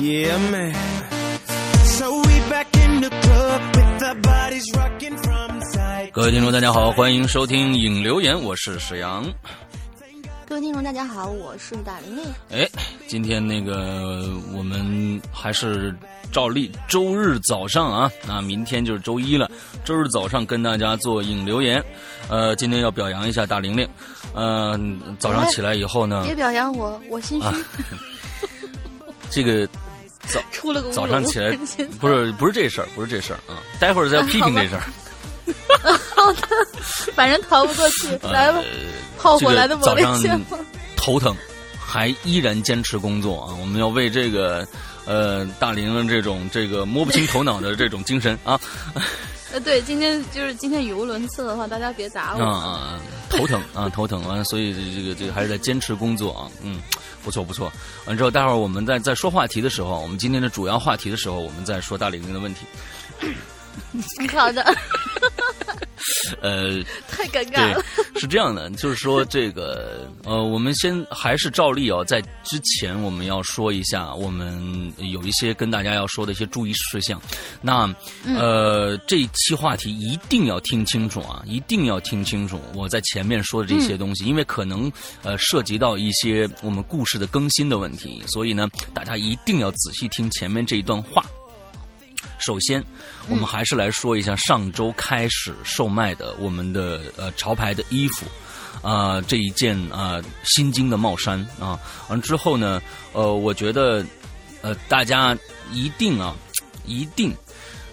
Yeah, man. So we back in the club with our bodies rocking from side. 各位听众，大家好，欢迎收听影留言，我是沈阳。各位听众，大家好，我是大玲玲。哎，今天那个我们还是照例周日早上啊，那明天就是周一了。周日早上跟大家做影留言，呃，今天要表扬一下大玲玲。呃，早上起来以后呢，别表扬我，我心虚。啊这个早 出了个早上起来不是不是这事儿，不是这事儿啊，待会儿再批评这事儿。好的，反正逃不过去，来吧，炮火来的猛烈些。头疼，还依然坚持工作啊！我们要为这个呃大玲玲这种这个摸不清头脑的这种精神啊呃，对，今天就是今天语无伦次的话，大家别打啊我。啊头疼啊头疼完，所以这个这个还是在坚持工作啊，嗯，不错不错。完之后，待会儿我们在在说话题的时候，我们今天的主要话题的时候，我们再说大玲玲的问题。好的，呃，太尴尬了。，是这样的，就是说这个呃，我们先还是照例哦，在之前我们要说一下，我们有一些跟大家要说的一些注意事项。那呃，这一期话题一定要听清楚啊，一定要听清楚我在前面说的这些东西，因为可能呃涉及到一些我们故事的更新的问题，所以呢，大家一定要仔细听前面这一段话。首先，我们还是来说一下上周开始售卖的我们的呃潮牌的衣服，啊、这一件啊、新京的帽衫啊，完之后呢，呃，我觉得呃大家一定啊，一定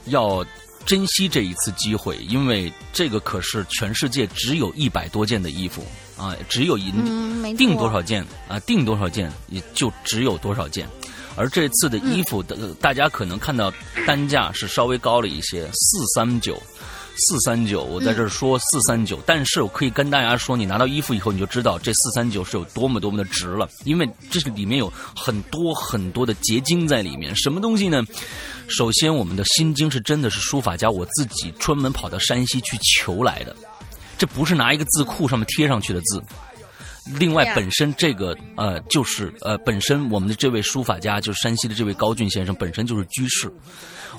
要珍惜这一次机会，因为这个可是全世界只有一百多件的衣服啊，只有一、嗯，定多少件啊，定多少件也就只有多少件。而这次的衣服的，大家可能看到单价是稍微高了一些，四三九，四三九。我在这儿说四三九，但是我可以跟大家说，你拿到衣服以后，你就知道这四三九是有多么多么的值了，因为这是里面有很多很多的结晶在里面。什么东西呢？首先，我们的心经是真的是书法家我自己专门跑到山西去求来的，这不是拿一个字库上面贴上去的字。另外本身这个呃，就是呃，本身我们的这位书法家，就是山西的这位高俊先生，本身就是居士。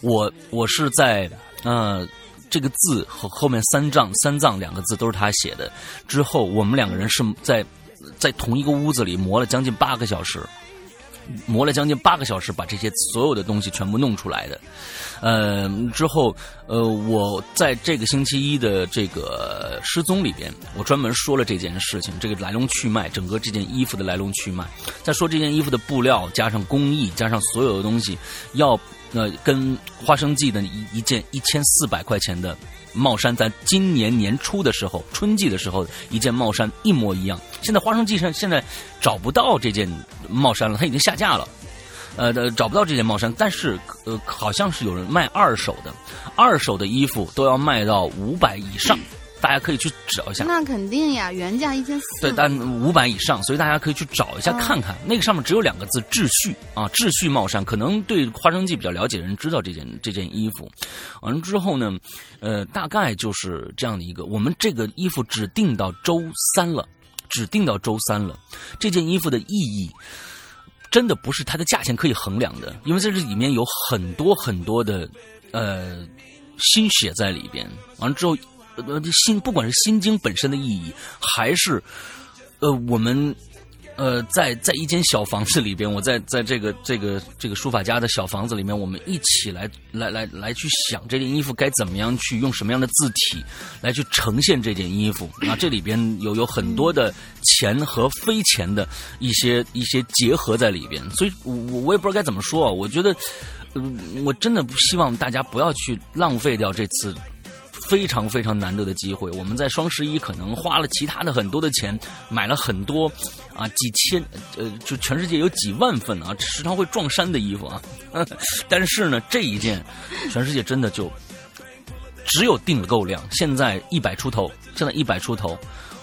我我是在呃这个字和后面三藏三藏两个字都是他写的。之后我们两个人是在在同一个屋子里磨了将近八个小时，磨了将近八个小时，把这些所有的东西全部弄出来的。呃，之后，呃，我在这个星期一的这个失踪里边，我专门说了这件事情，这个来龙去脉，整个这件衣服的来龙去脉，再说这件衣服的布料，加上工艺，加上所有的东西，要呃跟花生记的一一件一千四百块钱的帽衫，在今年年初的时候，春季的时候，一件帽衫一模一样。现在花生记上现在找不到这件帽衫了，它已经下架了。呃，找不到这件帽衫，但是呃，好像是有人卖二手的，二手的衣服都要卖到五百以上，大家可以去找一下。那肯定呀，原价一千四。对，但五百以上，所以大家可以去找一下嗯看看，那个上面只有两个字“秩序”啊，“秩序帽衫”。可能对花生记比较了解的人知道这件这件衣服。完了之后呢，呃，大概就是这样的一个，我们这个衣服只定到周三了，只定到周三了。这件衣服的意义。真的不是它的价钱可以衡量的，因为在这里面有很多很多的呃心血在里边。完了之后，呃，心不管是心经本身的意义，还是呃我们呃在在一间小房子里边，我在在这个这个这个书法家的小房子里面，我们一起来来来来去想这件衣服该怎么样去用什么样的字体来去呈现这件衣服啊，这里边有有很多的钱和非钱的一些一些结合在里边，所以我我也不知道该怎么说啊，我觉得。呃我真的不希望大家不要去浪费掉这次非常非常难得的机会。我们在双十一可能花了其他的很多的钱，买了很多啊几千呃，就全世界有几万份啊，时常会撞衫的衣服啊。但是呢，这一件全世界真的就只有订了购量，现在一百出头，现在一百出头。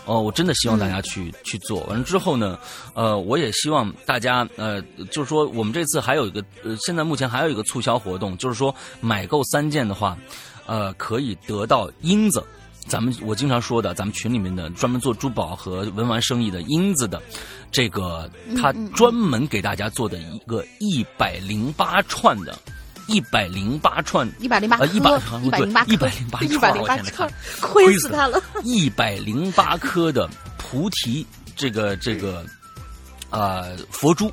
哦，我真的希望大家去、去做。完了之后呢，呃，我也希望大家呃，就是说我们这次还有一个呃，现在目前还有一个促销活动，就是说买够三件的话，呃，可以得到英子咱们我经常说的，咱们群里面的专门做珠宝和文玩生意的英子的，这个他专门给大家做的一个一百零八串的，一百零八串，一百零八呃一百一百零八一百零八一百零八我天哪串，亏死他了。一百零八颗的菩提这个这个呃佛珠，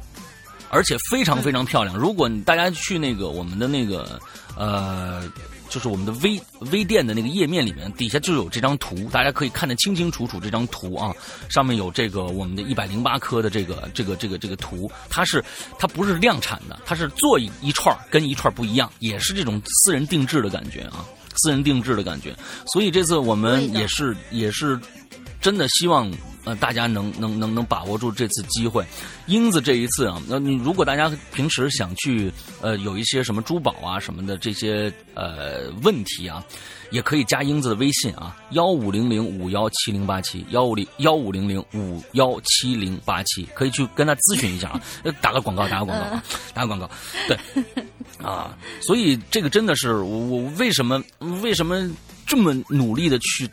而且非常非常漂亮。如果大家去那个我们的那个呃。就是我们的微微店的那个页面里面，底下就有这张图，大家可以看得清清楚楚。这张图啊，上面有这个我们的一百零八颗的这个这个这个这个图，它是它不是量产的，它是做一一串跟一串不一样，也是这种私人定制的感觉啊，私人定制的感觉。所以这次我们也是也是真的希望呃大家能能能能把握住这次机会。英子这一次啊，那你如果大家平时想去呃有一些什么珠宝啊什么的这些呃问题啊，也可以加英子的微信啊，幺五零零五幺七零八七幺五零幺五零零五幺七零八七，可以去跟他咨询一下啊。呃 打个广告，打个广告啊，打个广告，对。啊，所以这个真的是我我为什么为什么这么努力的去去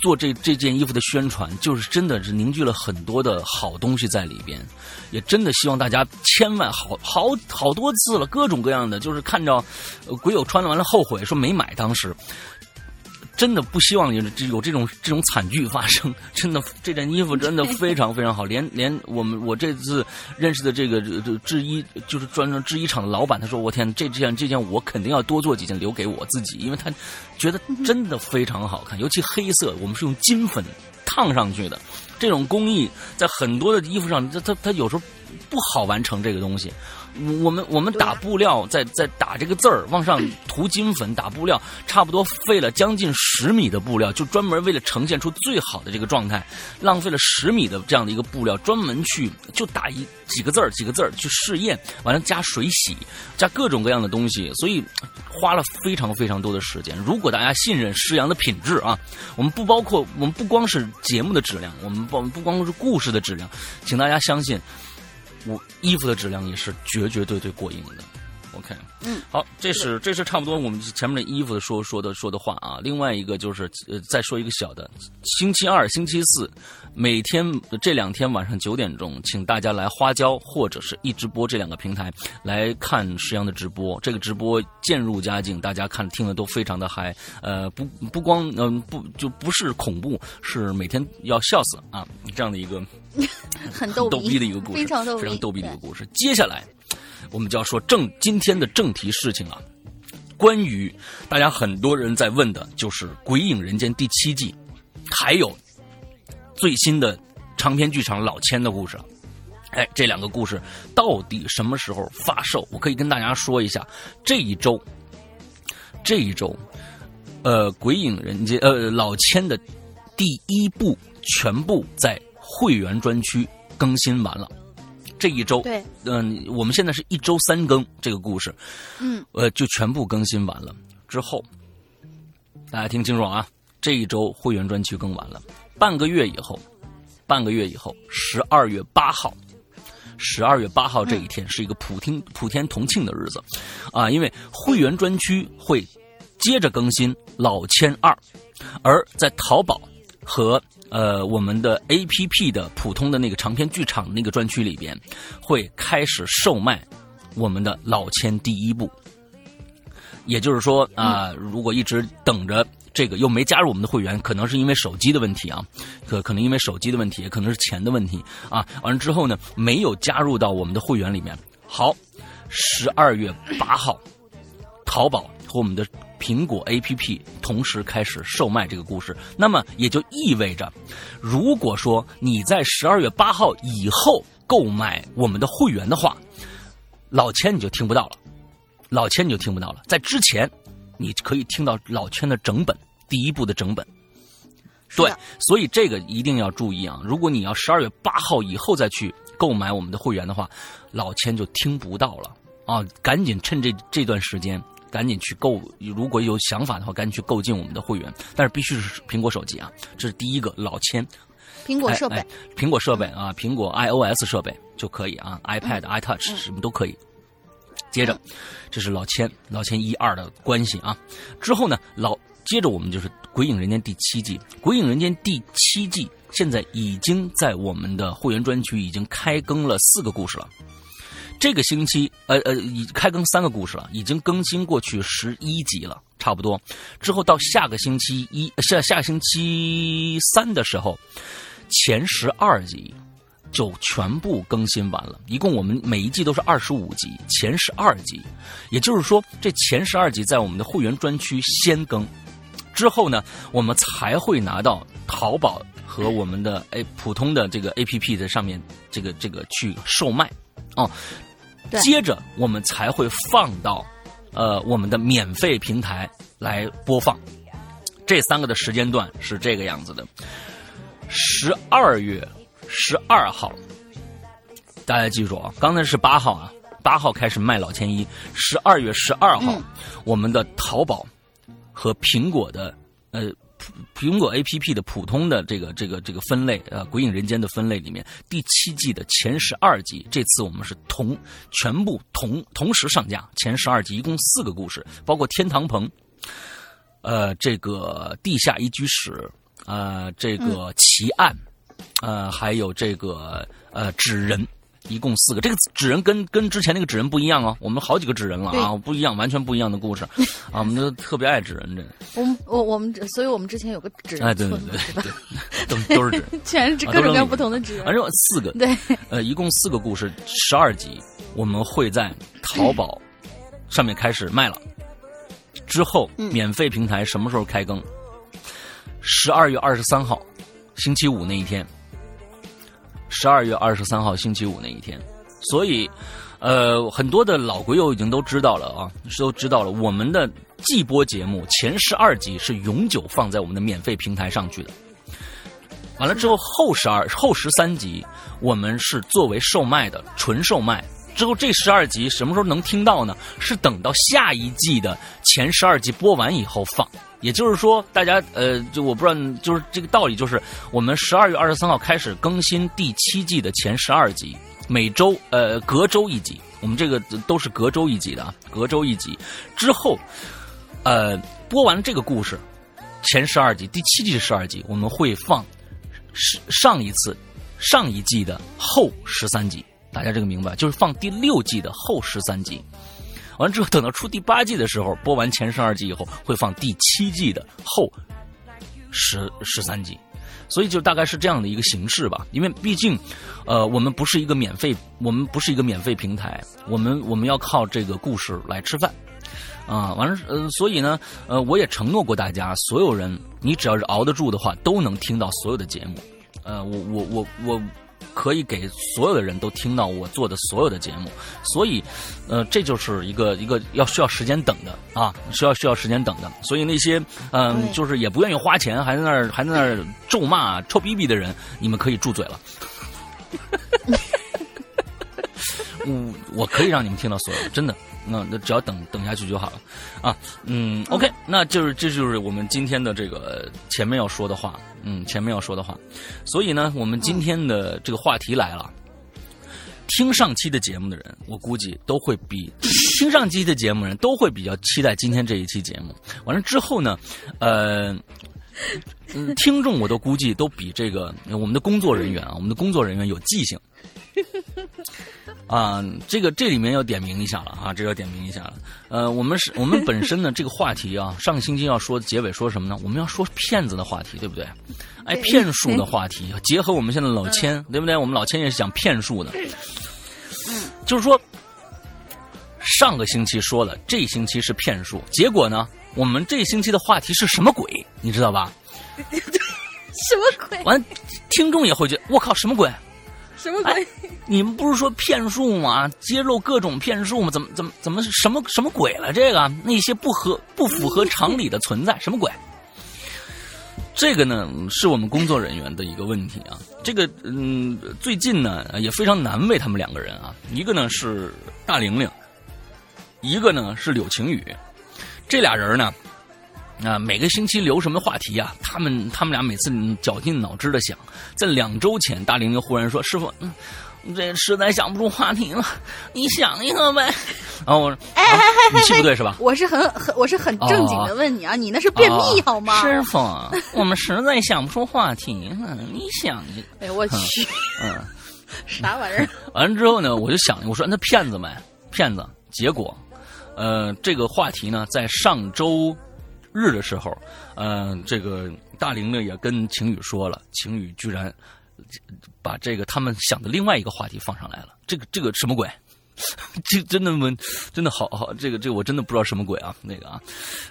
做这这件衣服的宣传，就是真的是凝聚了很多的好东西在里边，也真的希望大家千万好好好多次了，各种各样的，就是看着呃鬼友穿完了后悔说没买当时。真的不希望有这有这种这种惨剧发生。真的，这件衣服真的非常非常好，连连我们我这次认识的这个制衣就是专门制衣厂的老板，他说：“我天，这这件这件我肯定要多做几件留给我自己，因为他觉得真的非常好看，尤其黑色，我们是用金粉烫上去的，这种工艺在很多的衣服上，它它它有时候不好完成这个东西。我们我们打布料，在在打这个字儿，往上涂金粉，打布料，差不多费了将近十米的布料，就专门为了呈现出最好的这个状态，浪费了十米的这样的一个布料，专门去就打一几个字儿几个字儿去试验，完了加水洗，加各种各样的东西，所以花了非常非常多的时间。如果大家信任施阳的品质啊，我们不包括我们不光是节目的质量，我们不不光是故事的质量，请大家相信。我衣服的质量也是绝绝对对过硬的。OK，嗯，好，这是这是差不多我们前面的衣服的说说的说的话啊。另外一个就是呃，再说一个小的，星期二、星期四每天这两天晚上九点钟，请大家来花椒或者是一直播这两个平台来看石阳的直播。这个直播渐入佳境，大家看听的都非常的嗨。呃，不不光嗯、不就不是恐怖，是每天要笑死啊这样的一个。很逗 逗逼的一个故事，非常逗逼，非常逗逼的一个故事。接下来，我们就要说正今天的正题事情了。关于大家很多人在问的，就是《鬼影人间》第七季，还有最新的长篇剧场老千的故事。哎，这两个故事到底什么时候发售？我可以跟大家说一下，这一周，这一周，呃，《鬼影人间》呃老千的第一部全部在。会员专区更新完了，这一周，对，嗯、我们现在是一周三更这个故事，嗯，呃，就全部更新完了。之后，大家听清楚啊，这一周会员专区更完了，半个月以后，半个月以后，十二月八号，十二月八号这一天是一个普天普天同庆的日子，啊，因为会员专区会接着更新老千二，而在淘宝和呃，我们的 A P P 的普通的那个长篇剧场那个专区里边，会开始售卖我们的老千第一部。也就是说啊、如果一直等着这个又没加入我们的会员，可能是因为手机的问题啊，可可能因为手机的问题，也可能是钱的问题啊。完了之后呢，没有加入到我们的会员里面。好，十二月八号，淘宝和我们的苹果 APP 同时开始售卖这个故事，那么也就意味着，如果说你在十二月八号以后购买我们的会员的话，老千你就听不到了，老千你就听不到了。在之前，你可以听到老千的整本第一部的整本。对，所以这个一定要注意啊！如果你要十二月八号以后再去购买我们的会员的话，老千就听不到了啊！赶紧趁这这段时间，赶紧去购。如果有想法的话，赶紧去购进我们的会员，但是必须是苹果手机啊！这是第一个，老千苹果设备哎哎苹果设备啊，苹果 iOS 设备就可以啊，iPad、iTouch 什么都可以。接着，这是老千老千一二的关系啊。之后呢，老接着我们就是《鬼影人间》第七季，《鬼影人间》第七季现在已经在我们的会员专区已经开更了四个故事了。这个星期，呃呃，已开更三个故事了，已经更新过去十一集了，差不多。之后到下个星期一，下下星期三的时候，前十二集就全部更新完了。一共我们每一季都是二十五集，前十二集，也就是说，这前十二集在我们的会员专区先更，之后呢，我们才会拿到淘宝和我们的哎普通的这个 A P P 的上面这个这个去售卖，哦。对。接着我们才会放到呃我们的免费平台来播放。这三个的时间段是这个样子的：十二月十二号，大家记住啊，刚才是八号啊，八号开始卖老千一，十二月十二号，我们的淘宝和苹果的呃苹果 A P P 的普通的这个这个这个分类，呃，《鬼影人间》的分类里面，第七季的前十二集，这次我们是同全部同同时上架，前十二集一共四个故事，包括天堂棚，呃，这个地下一居室，呃，这个奇案，呃，还有这个呃纸人。一共四个，这个纸人跟跟之前那个纸人不一样哦，我们好几个纸人了啊，不一样，完全不一样的故事啊，我们都特别爱纸人这个。我们我我们，所以我们之前有个纸人哎，对对对？对，都都是纸人。全是啊各种各样不同的纸人反。正有四个，对，呃，一共四个故事，十二集，我们会在淘宝上面开始卖了。之后，嗯免费平台什么时候开更？十二月二十三号，星期五那一天。十二月二十三号星期五那一天，所以，呃，很多的老鬼友已经都知道了啊，都知道了。我们的季播节目前十二集是永久放在我们的免费平台上去的。完了之后，后十二后十三集我们是作为售卖的，纯售卖。之后这十二集什么时候能听到呢？是等到下一季的前十二集播完以后放。也就是说，大家呃，就我不知道，就是这个道理，就是我们十二月二十三号开始更新第七季的前十二集，每周呃隔周一集，我们这个都是隔周一集的啊，隔周一集。之后，呃，播完这个故事，前十二集，第七季十二集，我们会放上上一次上一季的后十三集，大家这个明白？就是放第六季的后十三集。完了之后，等到出第八季的时候，播完前十二集以后，会放第七季的后十十三集。所以就大概是这样的一个形式吧，因为毕竟，呃，我们不是一个免费，我们不是一个免费平台，我们我们要靠这个故事来吃饭。啊，完了，呃，所以呢，呃，我也承诺过大家，所有人，你只要是熬得住的话，都能听到所有的节目。呃，我我我我可以给所有的人都听到我做的所有的节目，所以，呃，这就是一个一个要需要时间等的啊，需要需要时间等的。所以那些嗯、就是也不愿意花钱，还在那儿还在那儿咒骂、臭逼逼的人，你们可以住嘴了。嗯，我可以让你们听到所有，真的。那那只要等等下去就好了，啊，嗯，OK，那就是这就是我们今天的这个前面要说的话，嗯，前面要说的话，所以呢，我们今天的这个话题来了。听上期的节目的人，我估计都会比听上期的节目人都会比较期待今天这一期节目。完了之后呢，呃，听众我都估计都比这个我们的工作人员啊，我们的工作人员有记性。啊，这个这里面要点名一下了啊，这个要点名一下了。呃，我们是我们本身呢这个话题啊，上个星期要说结尾说什么呢？我们要说骗子的话题，对不对？哎，骗术的话题，结合我们现在老千，对不对？我们老千也是讲骗术的，就是说上个星期说了，这星期是骗术，结果呢，我们这星期的话题是什么鬼？你知道吧？什么鬼？完，听众也会觉得我靠，什么鬼？什么鬼？你们不是说骗术吗？揭露各种骗术吗？怎么怎么怎么什么什么鬼了？这个那些不合不符合常理的存在，什么鬼？这个呢，是我们工作人员的一个问题啊。这个嗯，最近呢也非常难为他们两个人啊。一个呢是大玲玲，一个呢是柳晴雨。这俩人呢，啊，每个星期留什么话题啊？他们他们俩每次绞尽脑汁的想。在两周前，大玲玲忽然说：“师傅，嗯，这实在想不出话题了，你想一个呗。然后我说，哎哎哎语气不对是吧？我是很很我是很正经的问你啊，你那是便秘好吗？哦师傅，我们实在想不出话题了，你想一个。哎，我去，嗯，啥玩意儿？完了之后呢，我就想，我说那骗子们骗子。结果，呃，这个话题呢，在上周日的时候，嗯，这个大玲玲也跟晴雨说了，晴雨居然把这个他们想的另外一个话题放上来了。这个这个什么鬼？这真的吗？真的好好，这个这个我真的不知道什么鬼啊，那个啊，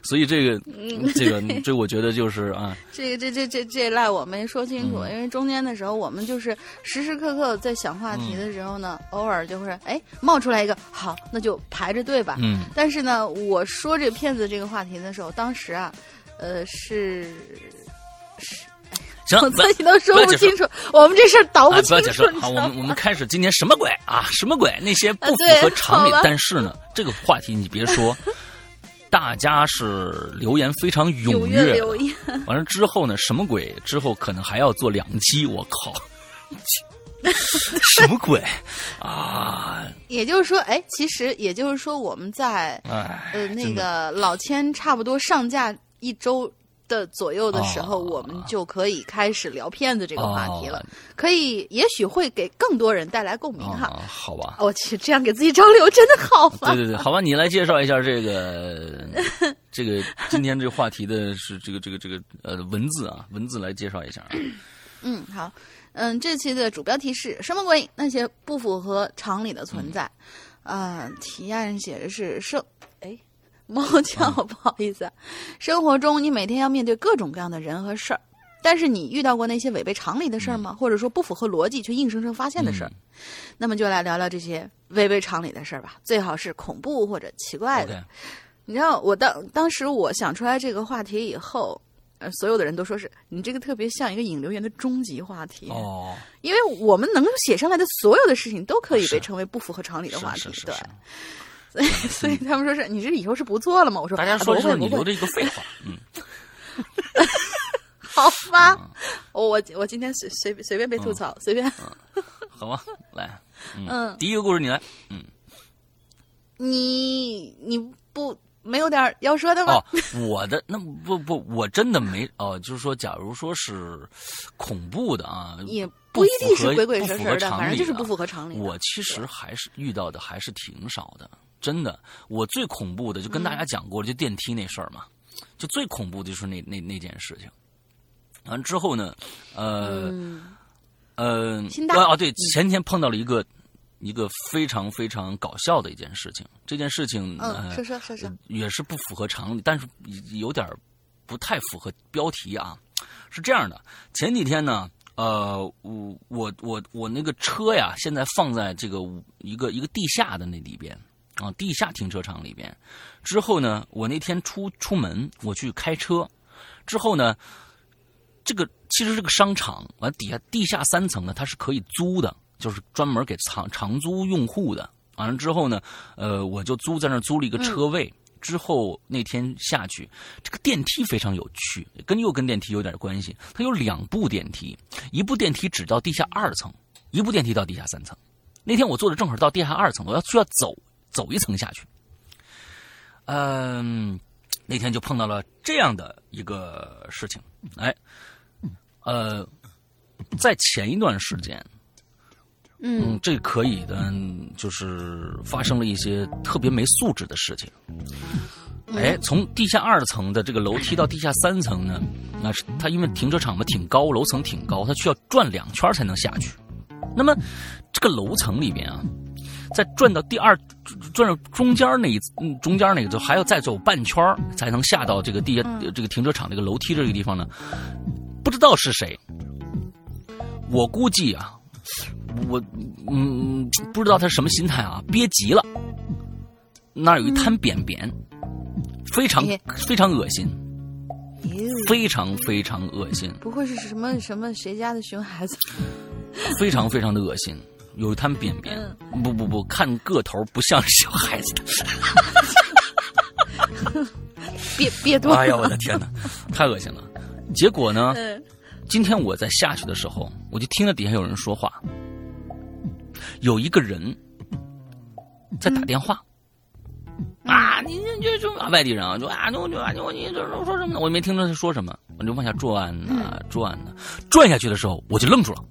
所以这个 这个这我觉得就是啊，这个这这这这赖我没说清楚，嗯因为中间的时候我们就是时时刻刻在想话题嗯的时候呢，偶尔就会哎冒出来一个好，那就排着队吧。嗯但是呢，我说这骗子这个话题的时候，当时啊，呃是。行，我自己都说不清楚，我们这事儿倒哎，不清楚。要解释了。好，我们我们开始今天什么鬼啊？什么鬼？那些不符合常理。但是呢，这个话题你别说，大家是留言非常踊踊跃跃留言。完了之后呢，什么鬼？之后可能还要做两期。我靠，什么鬼啊？也就是说，哎，其实也就是说，我们在哎，呃那个老千差不多上架一周的左右的时候，哦我们就可以开始聊骗子这个话题了，哦可以也许会给更多人带来共鸣哈。啊，好吧。我去，这样给自己找理由真的好吗？对对对，好吧，你来介绍一下这个 这个今天这个话题的是这个这个这个呃文字啊，文字来介绍一下啊。嗯，好，嗯，这期的主标题是什么鬼？那些不符合常理的存在。啊、提案写的是生，哎，猫叫，不好意思啊。生活中你每天要面对各种各样的人和事儿，但是你遇到过那些违背常理的事儿吗？或者说不符合逻辑却硬生生发现的事儿？那么就来聊聊这些违背常理的事儿吧，最好是恐怖或者奇怪的。你知道，我当当时我想出来这个话题以后，呃，所有的人都说是你这个特别像一个引流员的终极话题，哦，因为我们能够写上来的所有的事情都可以被称为不符合常理的话题，对。所以，所以他们说是你这以后是不做了吗？我说大家啊说就是你留着一个废话，嗯，好吧，我我我今天随随随便被吐槽，随便。好吧，来，嗯，第一个故事你来。嗯你你不没有点要说的吗？哦，我的那不不，我真的没哦，就是说，假如说是恐怖的啊，也不不一定是鬼鬼神神的，的反正就是不符合常理。我其实还是遇到的还是挺少的，真的。我最恐怖的就跟大家讲过了，就电梯那事儿嘛，就最恐怖的就是那那那件事情。完之后呢，呃、嗯呃，心大哦对，前天碰到了一个一个非常非常搞笑的一件事情。这件事情嗯，呃说说说说，也是不符合常理，但是有点儿不太符合标题啊。是这样的，前几天呢，呃，我我我我那个车呀，现在放在这个一个一个地下的那里边啊，地下停车场里边。之后呢，我那天出出门，我去开车，之后呢，这个其实这个商场完底下地下三层呢，它是可以租的，就是专门给长长租用户的。完了之后呢，呃，我就租在那儿租了一个车位。之后那天下去，这个电梯非常有趣，跟又跟电梯有点关系。它有两部电梯，一部电梯只到地下二层，一部电梯到地下三层。那天我坐的正好到地下二层，我要需要走走一层下去。嗯，那天就碰到了这样的一个事情，哎，呃，在前一段时间，嗯，这可以的，就是发生了一些特别没素质的事情。哎，从地下二层的这个楼梯到地下三层呢，那是它因为停车场嘛挺高，楼层挺高，它需要转两圈才能下去。那么这个楼层里面啊，在转到第二转到中间那一嗯中间那个就还要再走半圈才能下到这个地下、这个停车场这个楼梯这个地方呢，不知道是谁，我估计啊，我嗯不知道他什么心态啊，憋急了，那儿有一滩便便，非常哎。非常恶心，非常非常恶心，不会是什么什么谁家的熊孩子？非常非常的恶心，有一滩便便，不不不，看个头不像是小孩子的。别别多了。哎呀，我的天哪，太恶心了！结果呢，嗯。今天我在下去的时候，我就听到底下有人说话，有一个人在打电话。啊，你你这这外地人啊，就啊，就就啊，就你这说什么呢？我也没听着他说什么，我就往下转呢，转呢，转下去的时候，我就愣住了。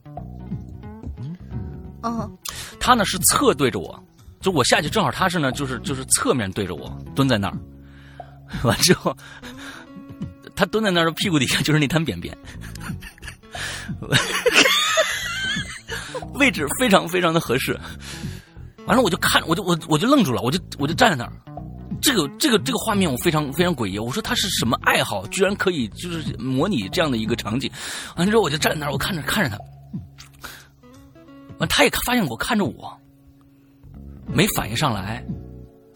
嗯他呢是侧对着我，就我下去正好他是呢，就是就是侧面对着我蹲在那儿。完之后，他蹲在那儿的屁股底下就是那滩便便，位置非常非常的合适。完了，我就看，我就我我就愣住了，我就我就站在那儿。这个这个这个画面我非常非常诡异。我说他是什么爱好，居然可以就是模拟这样的一个场景。完了之后我就站在那儿，我看着看着他。完，他也发现我看着我，没反应上来。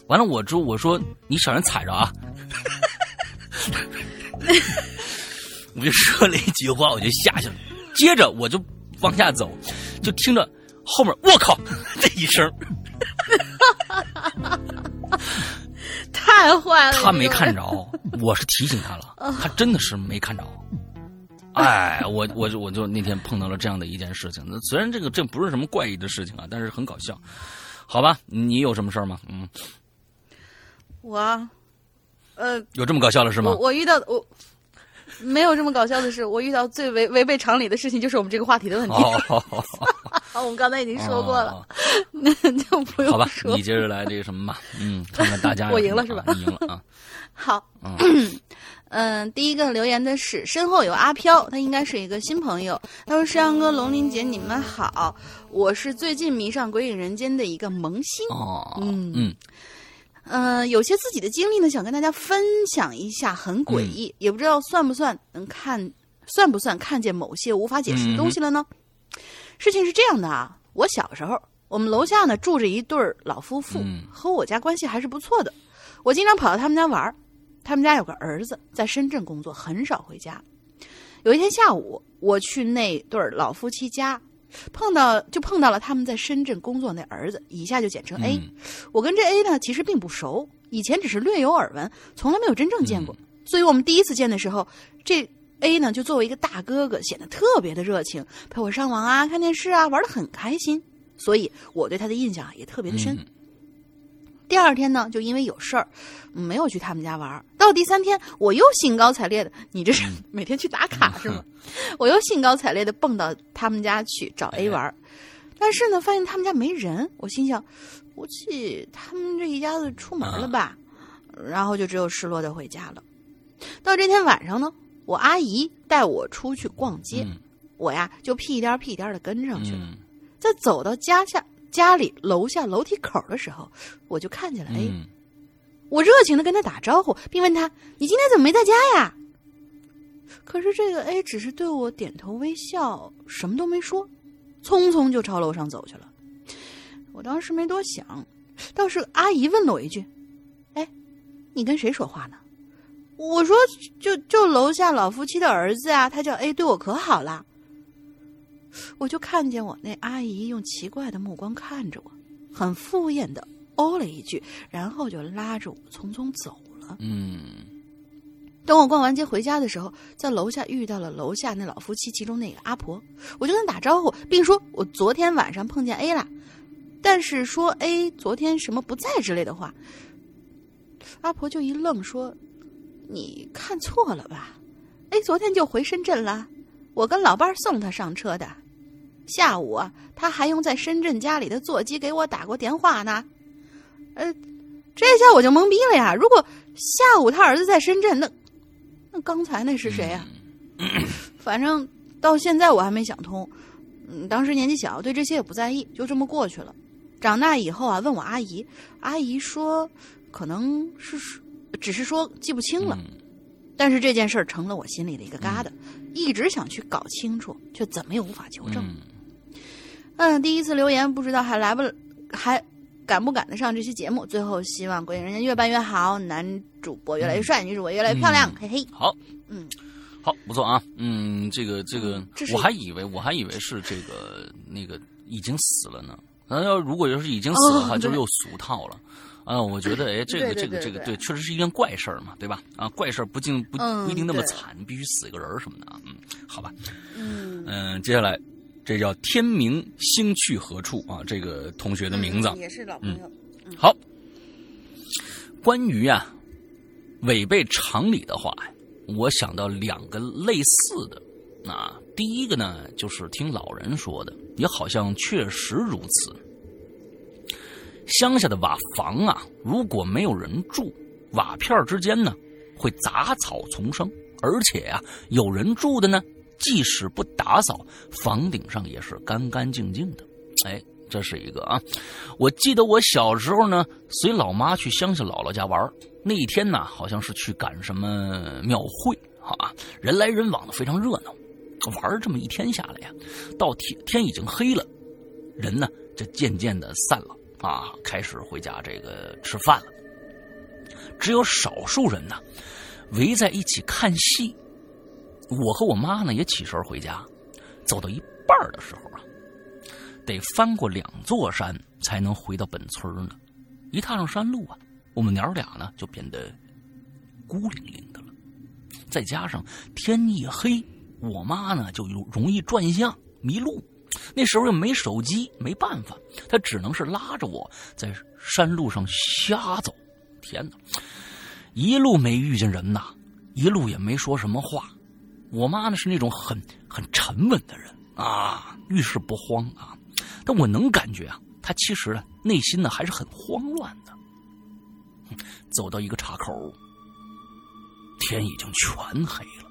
完了，我之后我说你小心踩着啊！我就说了一句话，我就下去了。接着我就往下走，就听着后面我靠这一声，太坏了！他没看着，我是提醒他了，他真的是没看着。哎，我我就我就那天碰到了这样的一件事情。那虽然这个这不是什么怪异的事情啊，但是很搞笑。好吧，你有什么事儿吗？嗯，我，呃，有这么搞笑的是吗我？我遇到我没有这么搞笑的事，我遇到最违违背常理的事情就是我们这个话题的问题。哦，好 我们刚才已经说过了，哦 那就不用好吧，说。你接着来这个什么吧，嗯，看看大家 我赢了是吧？赢了啊，好，嗯。嗯，第一个留言的是身后有阿飘，他应该是一个新朋友。他说：“山羊哥、龙鳞姐，你们好，我是最近迷上《鬼影人间》的一个萌新。哦，嗯。嗯嗯、有些自己的经历呢，想跟大家分享一下，很诡嗯异，也不知道算不算能看，算不算看见某些无法解释的东西了呢？事情是这样的啊，我小时候，我们楼下呢住着一对老夫妇，嗯和我家关系还是不错的，我经常跑到他们家玩儿。他们家有个儿子在深圳工作，很少回家。有一天下午，我去那对老夫妻家，碰到就碰到了他们在深圳工作那儿子，以下就简称 A。嗯我跟这 A 呢其实并不熟，以前只是略有耳闻，从来没有真正见过。所以我们第一次见的时候，这 A 呢就作为一个大哥哥，显得特别的热情，陪我上网啊、看电视啊，玩的很开心。所以我对他的印象也特别的深。嗯第二天呢，就因为有事儿，嗯没有去他们家玩。到第三天，我又兴高采烈的，你这是 每天去打卡是吗？我又兴高采烈的蹦到他们家去找 A 玩儿，但是呢，发现他们家没人。我心想，估计他们这一家子出门了吧，然后就只有失落的回家了。到这天晚上呢，我阿姨带我出去逛街，嗯我呀就屁颠儿屁颠儿的跟上去了。嗯在走到家下家里楼下楼梯口的时候，我就看见了 A，、嗯我热情的跟他打招呼，并问他：“你今天怎么没在家呀？”可是这个 A 只是对我点头微笑，什么都没说，匆匆就朝楼上走去了。我当时没多想，倒是阿姨问了我一句：“哎，你跟谁说话呢？”我说：“就就楼下老夫妻的儿子啊，他叫 A，对我可好了。”我就看见我那阿姨用奇怪的目光看着我，很敷衍的哦了一句，然后就拉着我匆匆走了。嗯等我逛完街回家的时候，在楼下遇到了楼下那老夫妻其中那个阿婆，我就跟她打招呼，并说我昨天晚上碰见 A 了，但是说 A 昨天什么不在之类的话。阿婆就一愣，说：“你看错了吧？A 昨天就回深圳了，我跟老伴儿送他上车的。下午啊，他还用在深圳家里的座机给我打过电话呢。呃，这下我就懵逼了呀！如果下午他儿子在深圳，那那刚才那是谁呀、反正到现在我还没想通。嗯，当时年纪小，对这些也不在意，就这么过去了。长大以后啊，问我阿姨，阿姨说可能是只是说记不清了。嗯但是这件事儿成了我心里的一个疙瘩，一直想去搞清楚，却怎么也无法求证。嗯嗯，第一次留言不知道还来不还赶不赶得上这期节目。最后希望《鬼影人间》越办越好，男主播越来越帅，女主播越来越漂亮，嘿嘿。好，嗯，好，不错啊，嗯，这个这个我还以为我还以为是这个那个已经死了呢。那要如果要是已经死了的话，就又俗套了。啊，我觉得，哎，这个这个这个，对确实是一件怪事儿嘛，对吧？啊，怪事儿不尽不嗯不一定那么对惨，必须死一个人什么的啊。嗯，好吧，嗯嗯，接下来这叫天明星去何处啊？这个同学的名字。嗯也是老朋友。好，关于啊违背常理的话，我想到两个类似的。啊，第一个呢，就是听老人说的，也好像确实如此。乡下的瓦房啊，如果没有人住，瓦片之间呢会杂草丛生，而且啊，有人住的呢，即使不打扫，房顶上也是干干净净的。哎，这是一个啊。我记得我小时候呢，随老妈去乡下姥姥家玩，那一天呢，好像是去赶什么庙会啊，人来人往的，非常热闹。玩这么一天下来呀，到天天已经黑了，人呢就渐渐的散了啊，开始回家这个吃饭了。只有少数人呢围在一起看戏。我和我妈呢也起身回家，走到一半的时候啊，得翻过两座山才能回到本村呢。一踏上山路啊，我们娘俩呢就变得孤零零的了，再加上天一黑。我妈呢就容易转向迷路，那时候又没手机，没办法，她只能是拉着我在山路上瞎走。天哪，一路没遇见人呐，一路也没说什么话。我妈呢是那种很很沉稳的人啊，遇事不慌啊，但我能感觉啊，她其实呢内心呢还是很慌乱的。走到一个岔口，天已经全黑了。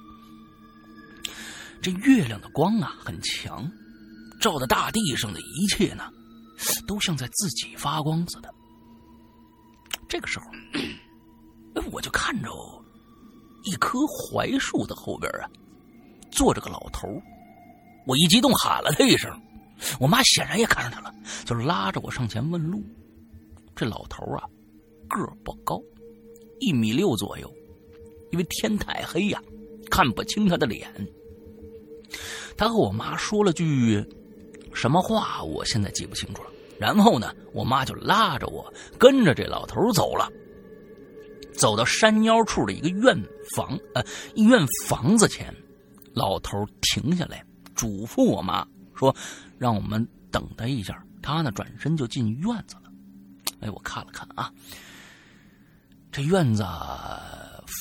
这月亮的光啊很强，照的大地上的一切呢，都像在自己发光似的。这个时候，我就看着一棵槐树的后边啊，坐着个老头。我一激动喊了他一声，我妈显然也看上他了，就拉着我上前问路。这老头啊，个不高，一米六左右，因为天太黑呀，看不清他的脸。他和我妈说了句什么话，我现在记不清楚了。然后呢，我妈就拉着我跟着这老头走了，走到山腰处的一个院房，呃，院房子前，老头停下来，嘱咐我妈说：“让我们等他一下。”他呢，转身就进院子了。哎，我看了看啊，这院子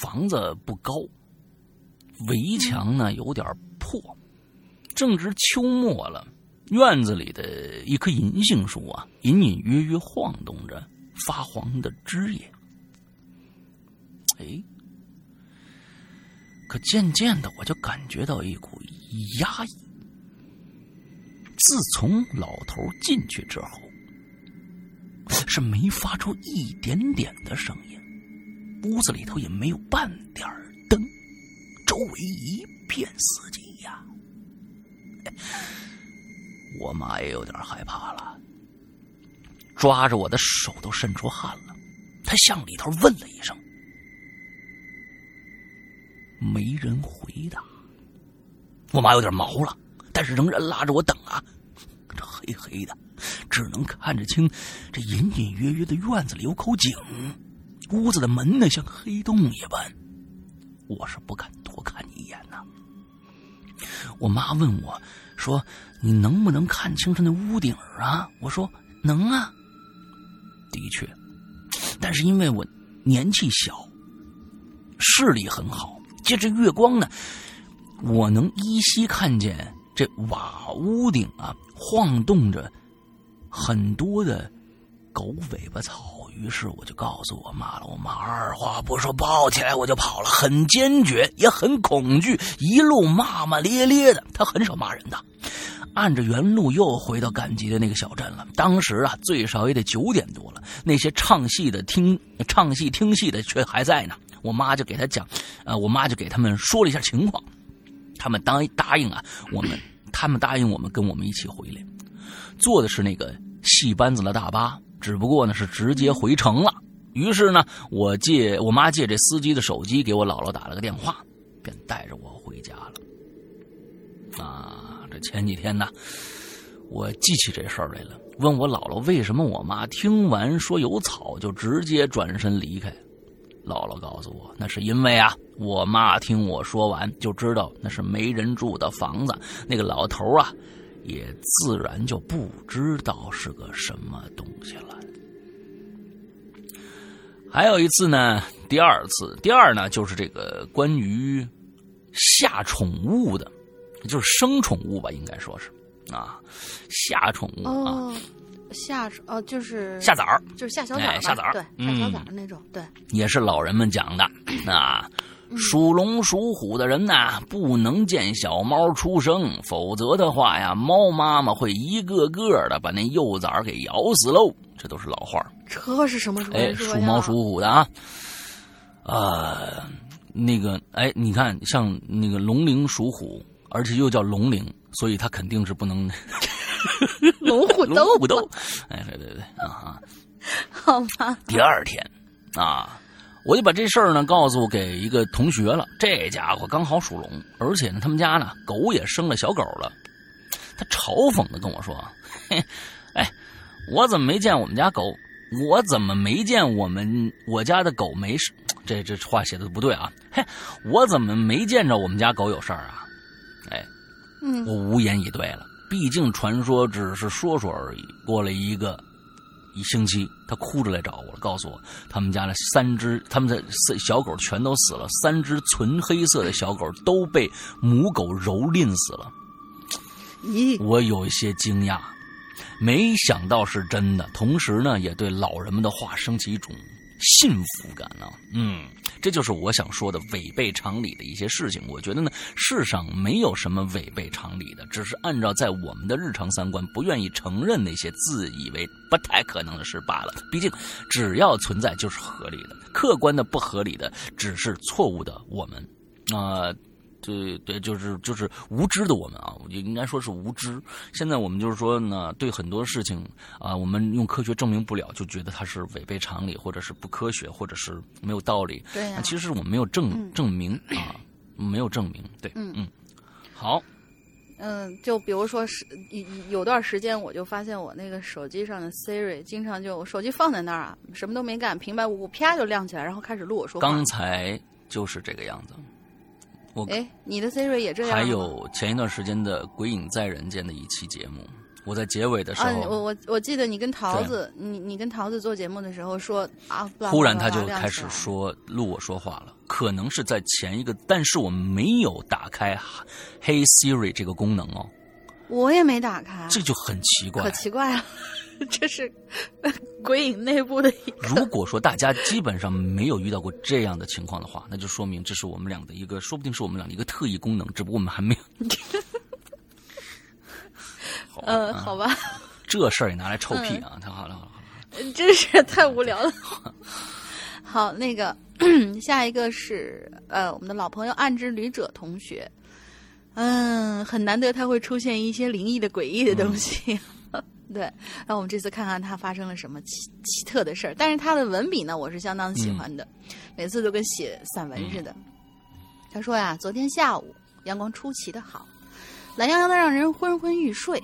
房子不高，围墙呢有点破。正值秋末了，院子里的一棵银杏树啊，隐隐约约晃动着发黄的枝叶。哎，渐渐的，我就感觉到一股压抑。自从老头进去之后，是没发出一点点的声音，屋子里头也没有半点灯，周围一片死寂呀。我妈也有点害怕了，抓着我的手都渗出汗了。她向里头问了一声，没人回答。我妈有点毛了，但是仍然拉着我等啊。这黑黑的，只能看着清这隐隐约约的院子里有口井，屋子的门呢像黑洞一般，我是不敢多看一眼呐。我妈问我。说：“你能不能看清楚那屋顶啊？”我说：“能啊。”的确，但是因为我年纪小，视力很好，借着月光呢，我能依稀看见这瓦屋顶啊晃动着很多的狗尾巴草。于是我就告诉我妈了，我妈二话不说抱起来我就跑了，很坚决也很恐惧，一路骂骂咧咧的。她很少骂人的，按着原路又回到赶集的那个小镇了。当时啊，最少也得九点多了，那些唱戏的听唱戏听戏的却还在呢。我妈就给他讲，呃，我妈就给他们说了一下情况，他们答答应啊，我们他们答应我们跟我们一起回来，坐的是那个戏班子的大巴。只不过呢是直接回城了，于是呢我借我妈借这司机的手机给我姥姥打了个电话，便带着我回家了。啊，前几天呢，我记起这事儿来了，问我姥姥为什么我妈听完说有草就直接转身离开。姥姥告诉我，那是因为啊，我妈听我说完就知道那是没人住的房子，那个老头啊也自然就不知道是个什么东西了。还有一次呢，第二次，第二呢就是这个关于下宠物的，就是生宠物吧，应该说是啊，下宠物啊，哦，下哦就是下崽儿就是下小崽儿下崽儿对，嗯下小崽儿那种，对，也是老人们讲的啊。属龙属虎的人呐，不能见小猫出生，否则的话呀，猫妈妈会一个个的把那幼崽儿给咬死喽。这都是老话儿。这是什么传哎，属猫属虎的啊，呃，那个哎，你看像那个龙鳞属虎，而且又叫龙陵，所以它肯定是不能 龙 龙虎斗虎斗。哎，对对对啊！好吧？第二天啊，我就把这事儿呢告诉给一个同学了。这家伙刚好属龙，而且呢，他们家呢狗也生了小狗了。他嘲讽的跟我说：“嘿，哎，我怎么没见我们家狗？我怎么没见我们我家的狗没事？这这话写的不对啊！嘿，我怎么没见着我们家狗有事儿啊？我无言以对了。毕竟传说只是说说而已。过了一个一星期，他哭着来找我了，告诉我他们家的三只，他们的小狗全都死了，三只纯黑色的小狗都被母狗蹂躏死了。咦，我有一些惊讶，没想到是真的，同时呢，也对老人们的话升起一种幸福感呢、嗯，这就是我想说的违背常理的一些事情。我觉得呢，世上没有什么违背常理的，只是按照在我们的日常三观不愿意承认那些自以为不太可能的事罢了。毕竟，只要存在就是合理的，客观的不合理的只是错误的我们。啊、对对，就是就是无知的我们啊，我就应该说是无知。现在我们就是说呢，对很多事情啊，我们用科学证明不了，就觉得它是违背常理，或者是不科学，或者是没有道理。对呀那其实我们没有证、证明啊，没有证明。对，嗯嗯，好，嗯，就比如说是有有段时间，我就发现我那个手机上的 Siri 经常就我手机放在那儿啊，什么都没干，平白无故啪就亮起来，然后开始录我说话。刚才就是这个样子。我哎，你的 Siri 也这样？还有前一段时间的《鬼影在人间》的一期节目，我在结尾的时啊，候，我我我记得你跟桃子，你你跟桃子做节目的时候说啊忽然他就开始说录我说话了，可能是在前一个，但是我没有打开 Hey Siri 这个功能哦，我也没打开，这就很奇怪可。奇怪了，这是鬼影内部的一个如果说大家基本上没有遇到过这样的情况的话，那就说明这是我们俩的一个，说不定是我们俩的一个特异功能，只不过我们还没有。好吧呃，啊好吧，这事儿也拿来臭屁啊！太好了，好了，好了真是太无聊了。好，那个 下一个是呃我们的老朋友暗之旅者同学，嗯，很难得他会出现一些灵异的、诡异的东西。对，那我们这次看看他发生了什么奇奇特的事儿。但是他的文笔呢，我是相当喜欢的，每次都跟写散文似的。他说呀，昨天下午阳光出奇的好，懒洋洋的让人昏昏欲睡。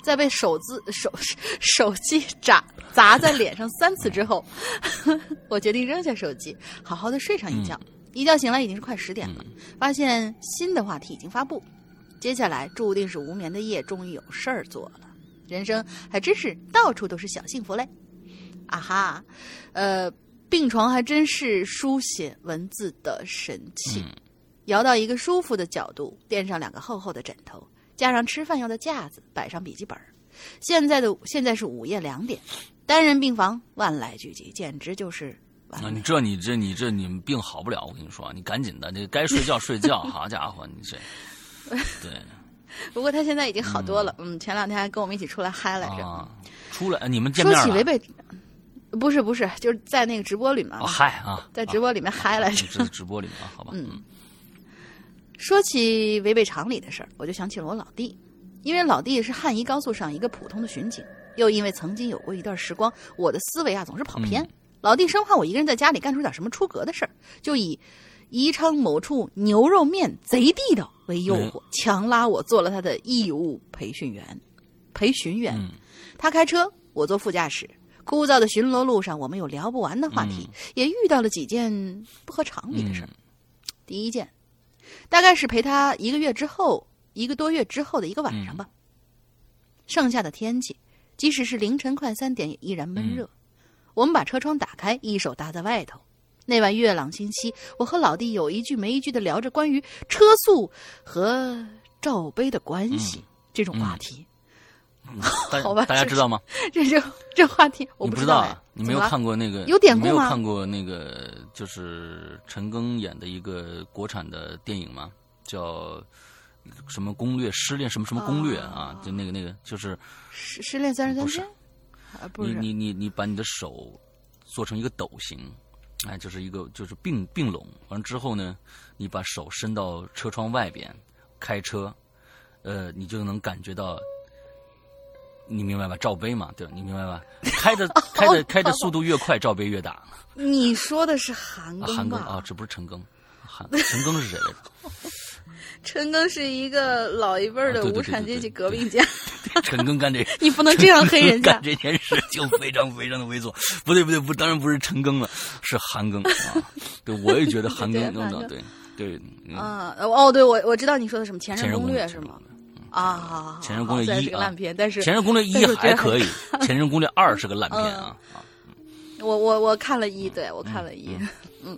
在被手字手 手机砸砸在脸上三次之后，我决定扔下手机，好好的睡上一觉。一觉醒来已经是快十点了，发现新的话题已经发布，接下来注定是无眠的夜，终于有事儿做了。人生还真是到处都是小幸福嘞！啊哈，呃，病床还真是书写文字的神器。摇到一个舒服的角度，垫上两个厚厚的枕头，加上吃饭用的架子，摆上笔记本。现在的现在是午夜两点，单人病房万籁俱寂，简直就是完啊，你这你这你这你病好不了，我跟你说，你赶紧的，这该睡觉睡觉，好家伙，你这，对不过他现在已经好多了，嗯，前两天还跟我们一起出来嗨来着。啊，出来你们见说面了起违背，不是不是，就是在那个直播里面，哦，嗨啊，在直播里面嗨来着。直播里面啊，好吧，嗯说起违背常理的事儿，我就想起了我老弟，因为老弟是汉宜高速上一个普通的巡警，又因为曾经有过一段时光，我的思维啊总是跑偏。老弟生怕我一个人在家里干出点什么出格的事儿，就以宜昌某处牛肉面贼地道为诱惑，强拉我做了他的义务培训员。培训员，嗯他开车，我坐副驾驶。枯燥的巡逻路上，我们有聊不完的话题，也遇到了几件不合常理的事儿。第一件，大概是陪他一个月之后，一个多月之后的一个晚上吧。盛夏的天气，即使是凌晨快三点，也依然闷热。我们把车窗打开，一手搭在外头。那晚月朗星稀，我和老弟有一句没一句的聊着关于车速和罩杯的关系、这种话题。大好吧大家知道吗？这这这话题我你不不知道哎啊？你没有看过那个？有典你没有看过那个就是陈庚演的一个国产的电影吗？叫什么攻略？失恋什么什么攻略啊？就那个那个，就是失失恋三十三天？啊，不你是，你你你把你的手做成一个斗形，哎，就是一个就是并并拢，完了之后呢，你把手伸到车窗外边开车，呃，你就能感觉到。你明白吧？罩杯嘛，对吧？你明白吧？开的 开的开的速度越快，罩杯越大。你说的是韩啊，庚吧？韩庚啊，这不是陈庚，韩陈庚是谁来着？陈庚是一个老一辈儿的无产阶级革命家，陈庚干这，你不能这样黑人家 干。这件事就非常非常的猥琐。不对不对不，当然不是陈庚了，是韩庚啊。对，我也觉得韩庚弄的对对。嗯啊，哦，对，我我知道你说的什么《前前任攻略》是吗？啊，好好好前任攻略一啊是个烂片，但是前任攻略一还可以，前任攻略二是个烂片啊啊，我我我看了一，对我看了一，嗯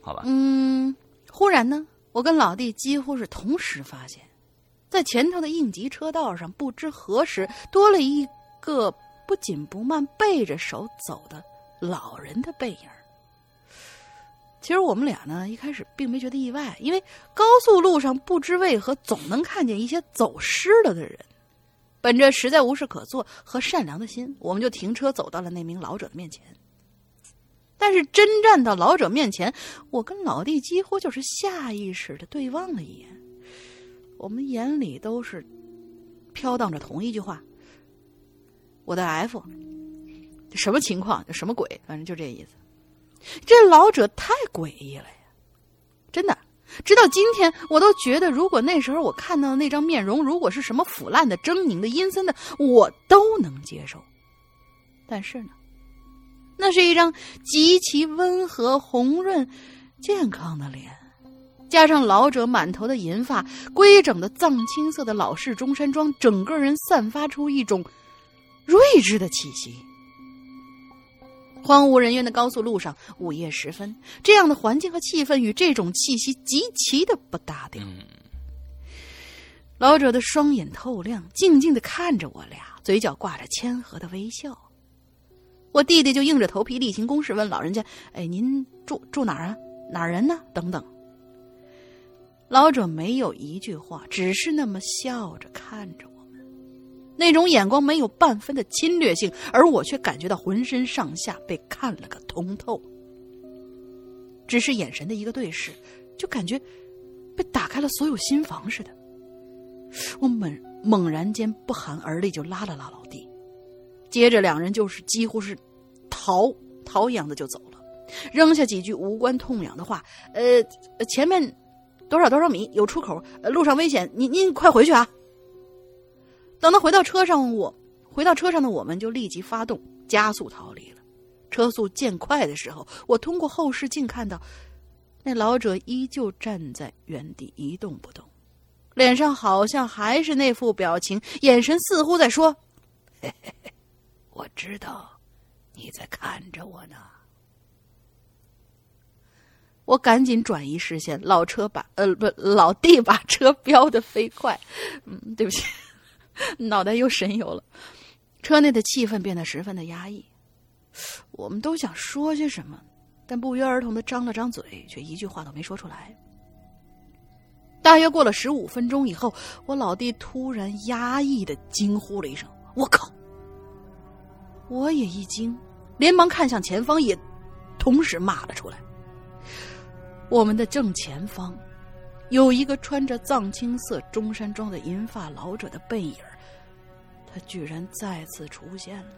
好吧，嗯，忽然呢，我跟老弟几乎是同时发现，在前头的应急车道上，不知何时多了一个不紧不慢背着手走的老人的背影。其实我们俩呢，一开始并没觉得意外，因为高速路上不知为何总能看见一些走失了的人。本着实在无事可做和善良的心，我们就停车走到了那名老者的面前。但是真站到老者面前，我跟老弟几乎就是下意识的对望了一眼，我们眼里都是飘荡着同一句话：“我的 F，什么情况？什么鬼？反正就这意思。”这老者太诡异了呀，真的。直到今天，我都觉得，如果那时候我看到的那张面容，如果是什么腐烂的、狰狞的、阴森的，我都能接受。但是呢，那是一张极其温和、红润、健康的脸，加上老者满头的银发、规整的藏青色的老式中山装，整个人散发出一种睿智的气息。荒无人烟的高速路上，午夜时分，这样的环境和气氛与这种气息极其的不搭调。嗯老者的双眼透亮，静静的看着我俩，嘴角挂着谦和的微笑。我弟弟就硬着头皮例行公事问老人家：“哎，您住住哪儿啊？哪儿人呢？”等等。老者没有一句话，只是那么笑着看着我们，那种眼光没有半分的侵略性，而我却感觉到浑身上下被看了个通透。只是眼神的一个对视，就感觉被打开了所有心房似的。我猛猛然间不寒而栗，就拉了拉老弟，接着两人就是几乎是逃逃一样的就走了，扔下几句无关痛痒的话。呃，前面多少多少米有出口，呃，路上危险，您您快回去啊！等到回到车上，我回到车上的我们就立即发动加速逃离了。车速渐快的时候，我通过后视镜看到，那老者依旧站在原地一动不动。脸上好像还是那副表情，眼神似乎在说：“嘿嘿嘿，我知道你在看着我呢。”我赶紧转移视线，老车把呃不老弟把车飙得飞快，嗯，对不起，脑袋又神游了。车内的气氛变得十分的压抑，我们都想说些什么，但不约而同的张了张嘴，却一句话都没说出来。大约过了十五分钟以后，我老弟突然压抑的惊呼了一声：“我靠！”我也一惊，连忙看向前方，也同时骂了出来。我们的正前方，有一个穿着藏青色中山装的银发老者的背影他居然再次出现了。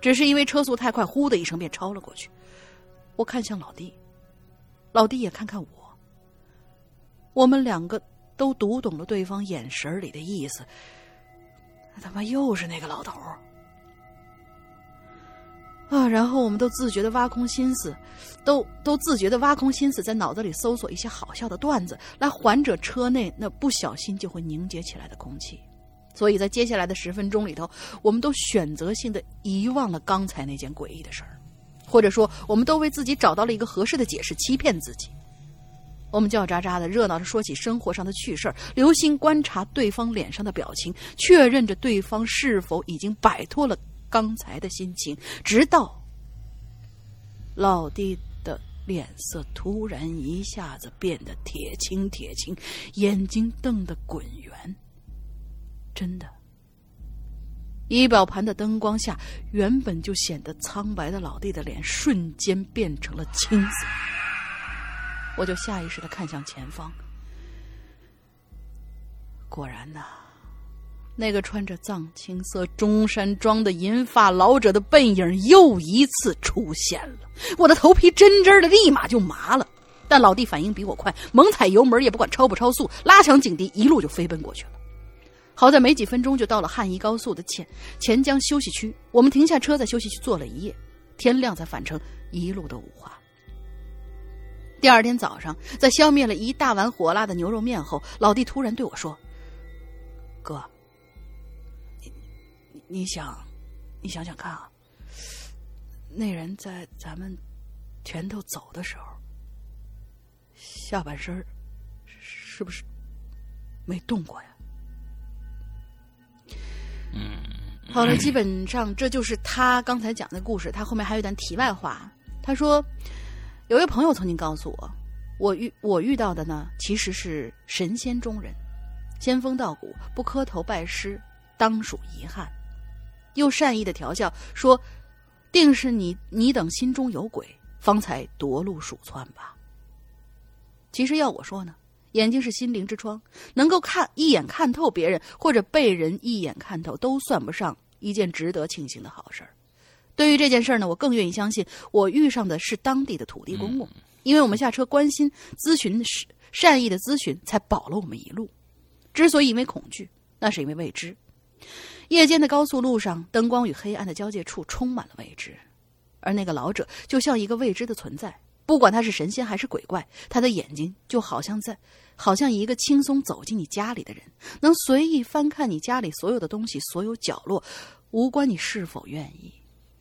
只是因为车速太快，呼的一声便超了过去。我看向老弟，老弟也看看我。我们两个都读懂了对方眼神里的意思。他妈又是那个老头儿啊！然后我们都自觉的挖空心思，都都自觉的挖空心思，在脑子里搜索一些好笑的段子，来缓解车内那不小心就会凝结起来的空气。所以在接下来的十分钟里头，我们都选择性的遗忘了刚才那件诡异的事儿，或者说，我们都为自己找到了一个合适的解释，欺骗自己。我们叫喳喳的热闹的说起生活上的趣事儿，留心观察对方脸上的表情，确认着对方是否已经摆脱了刚才的心情，直到老弟的脸色突然一下子变得铁青铁青，眼睛瞪得滚圆。真的，仪表盘的灯光下，原本就显得苍白的老弟的脸瞬间变成了青色。我就下意识的看向前方，果然呐，那个穿着藏青色中山装的银发老者的背影又一次出现了。我的头皮真真的立马就麻了，但老弟反应比我快，猛踩油门也不管超不超速，拉响警笛，一路就飞奔过去了。好在没几分钟就到了汉宜高速的钱钱江休息区，我们停下车在休息区坐了一夜，天亮才返程，一路的五花。第二天早上，在消灭了一大碗火辣的牛肉面后，老弟突然对我说：“哥，你你想，你想想看啊，那人在咱们前头走的时候，下半身是不是没动过呀？”嗯，好了，基本上这就是他刚才讲的故事。他后面还有一段题外话，他说。有位朋友曾经告诉我，我遇我遇到的呢，其实是神仙中人，仙风道骨，不磕头拜师，当属遗憾。又善意的调笑说，定是你你等心中有鬼，方才夺路鼠窜吧。其实要我说呢，眼睛是心灵之窗，能够看一眼看透别人，或者被人一眼看透，都算不上一件值得庆幸的好事儿。对于这件事儿呢，我更愿意相信我遇上的是当地的土地公公，因为我们下车关心咨询是善意的咨询，才保了我们一路。之所以因为恐惧，那是因为未知。夜间的高速路上，灯光与黑暗的交界处充满了未知，而那个老者就像一个未知的存在。不管他是神仙还是鬼怪，他的眼睛就好像在，好像一个轻松走进你家里的人，能随意翻看你家里所有的东西，所有角落，无关你是否愿意。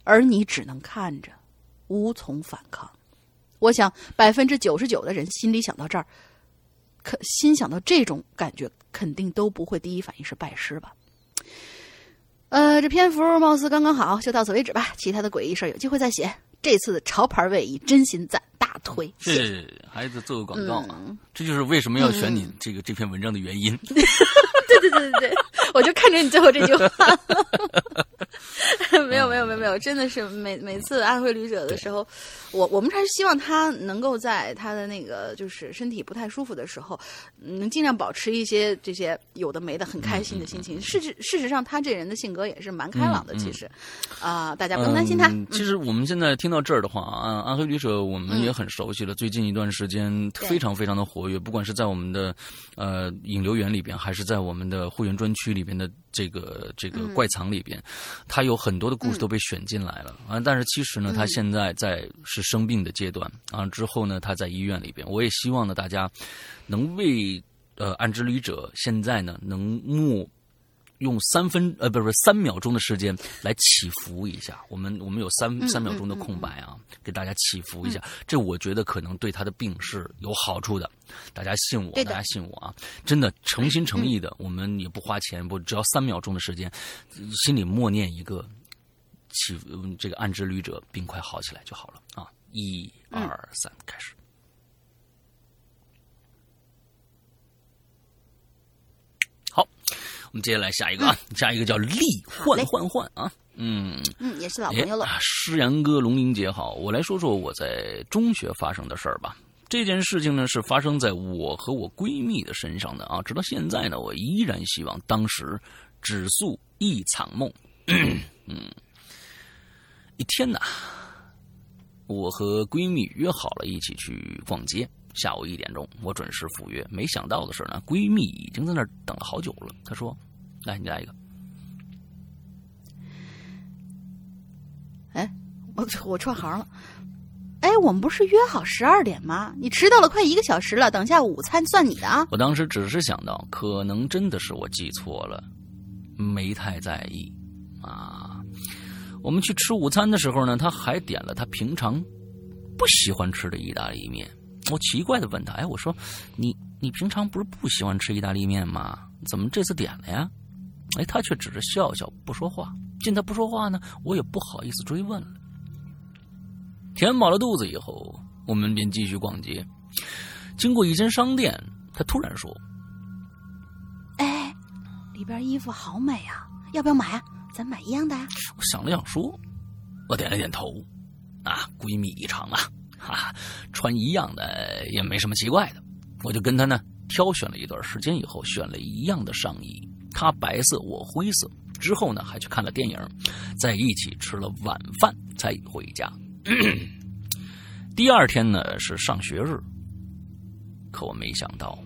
而你只能看着，无从反抗。我想百分之九十九的人心里想到这儿，可心想到这种感觉，肯定都不会第一反应是拜师吧。呃，这篇幅貌似刚刚好，就到此为止吧。其他的诡异事儿有机会再写。这次的潮牌卫衣真心赞，大推。是，还得做个广告啊！这就是为什么要选你这个这篇文章的原因。对对对对对，我就看着你最后这句话。没有没有没有没有，真的是每每次安徽旅者的时候，我我们还是希望他能够在他的那个就是身体不太舒服的时候，能尽量保持一些这些有的没的很开心的心情。事实事实上，他这人的性格也是蛮开朗的。其实，啊，大家不用担心他。其实我们现在听到这儿的话啊，安徽旅者我们也很熟悉了。最近一段时间非常非常的活跃，不管是在我们的呃引流员里边，还是在我们的会员专区里边的。这个这个怪藏里边，他有很多的故事都被选进来了啊！但是其实呢，他现在在是生病的阶段啊。之后呢，他在医院里边。我也希望呢，大家能为呃安之旅者现在呢能目。用三分呃不是三秒钟的时间来祈福一下，我们我们有三三秒钟的空白啊，给大家祈福一下，这我觉得可能对他的病是有好处的。大家信我，大家信我啊！真的诚心诚意的，我们也不花钱，不只要三秒钟的时间，心里默念一个祈这个暗之旅者病快好起来就好了啊！一二三，开始。好。我们接下来下一个啊，下一个叫力换换换啊，嗯嗯，也是老朋友了。诗阳哥、龙玲姐好，我来说说我在中学发生的事儿吧。这件事情呢是发生在我和我闺蜜的身上的啊，直到现在呢，我依然希望当时只诉一场梦。嗯，一天呐，我和闺蜜约好了一起去逛街。下午一点钟，我准时赴约。没想到的是呢，闺蜜已经在那儿等了好久了。她说：“来，你来一个。”哎，我我串行了。哎，我们不是约好十二点吗？你迟到了快一个小时了。等下午餐算你的啊！我当时只是想到，可能真的是我记错了。没太在意啊。我们去吃午餐的时候呢，他还点了他平常不喜欢吃的意大利面。我奇怪的问他：“哎，我说你你平常不是不喜欢吃意大利面吗？怎么这次点了呀？”哎，他却只是笑笑不说话。见他不说话呢，我也不好意思追问了。填饱了肚子以后，我们便继续逛街。经过一间商店，他突然说哎，里边衣服好美啊，要不要买啊？咱买一样的呀、：“我想了想说，我点了点头。啊，闺蜜一场啊，哈、哈，穿一样的也没什么奇怪的。我就跟他呢挑选了一段时间以后，选了一样的上衣，他白色，我灰色。之后呢，还去看了电影，在一起吃了晚饭才回家。第二天呢是上学日，可我没想到，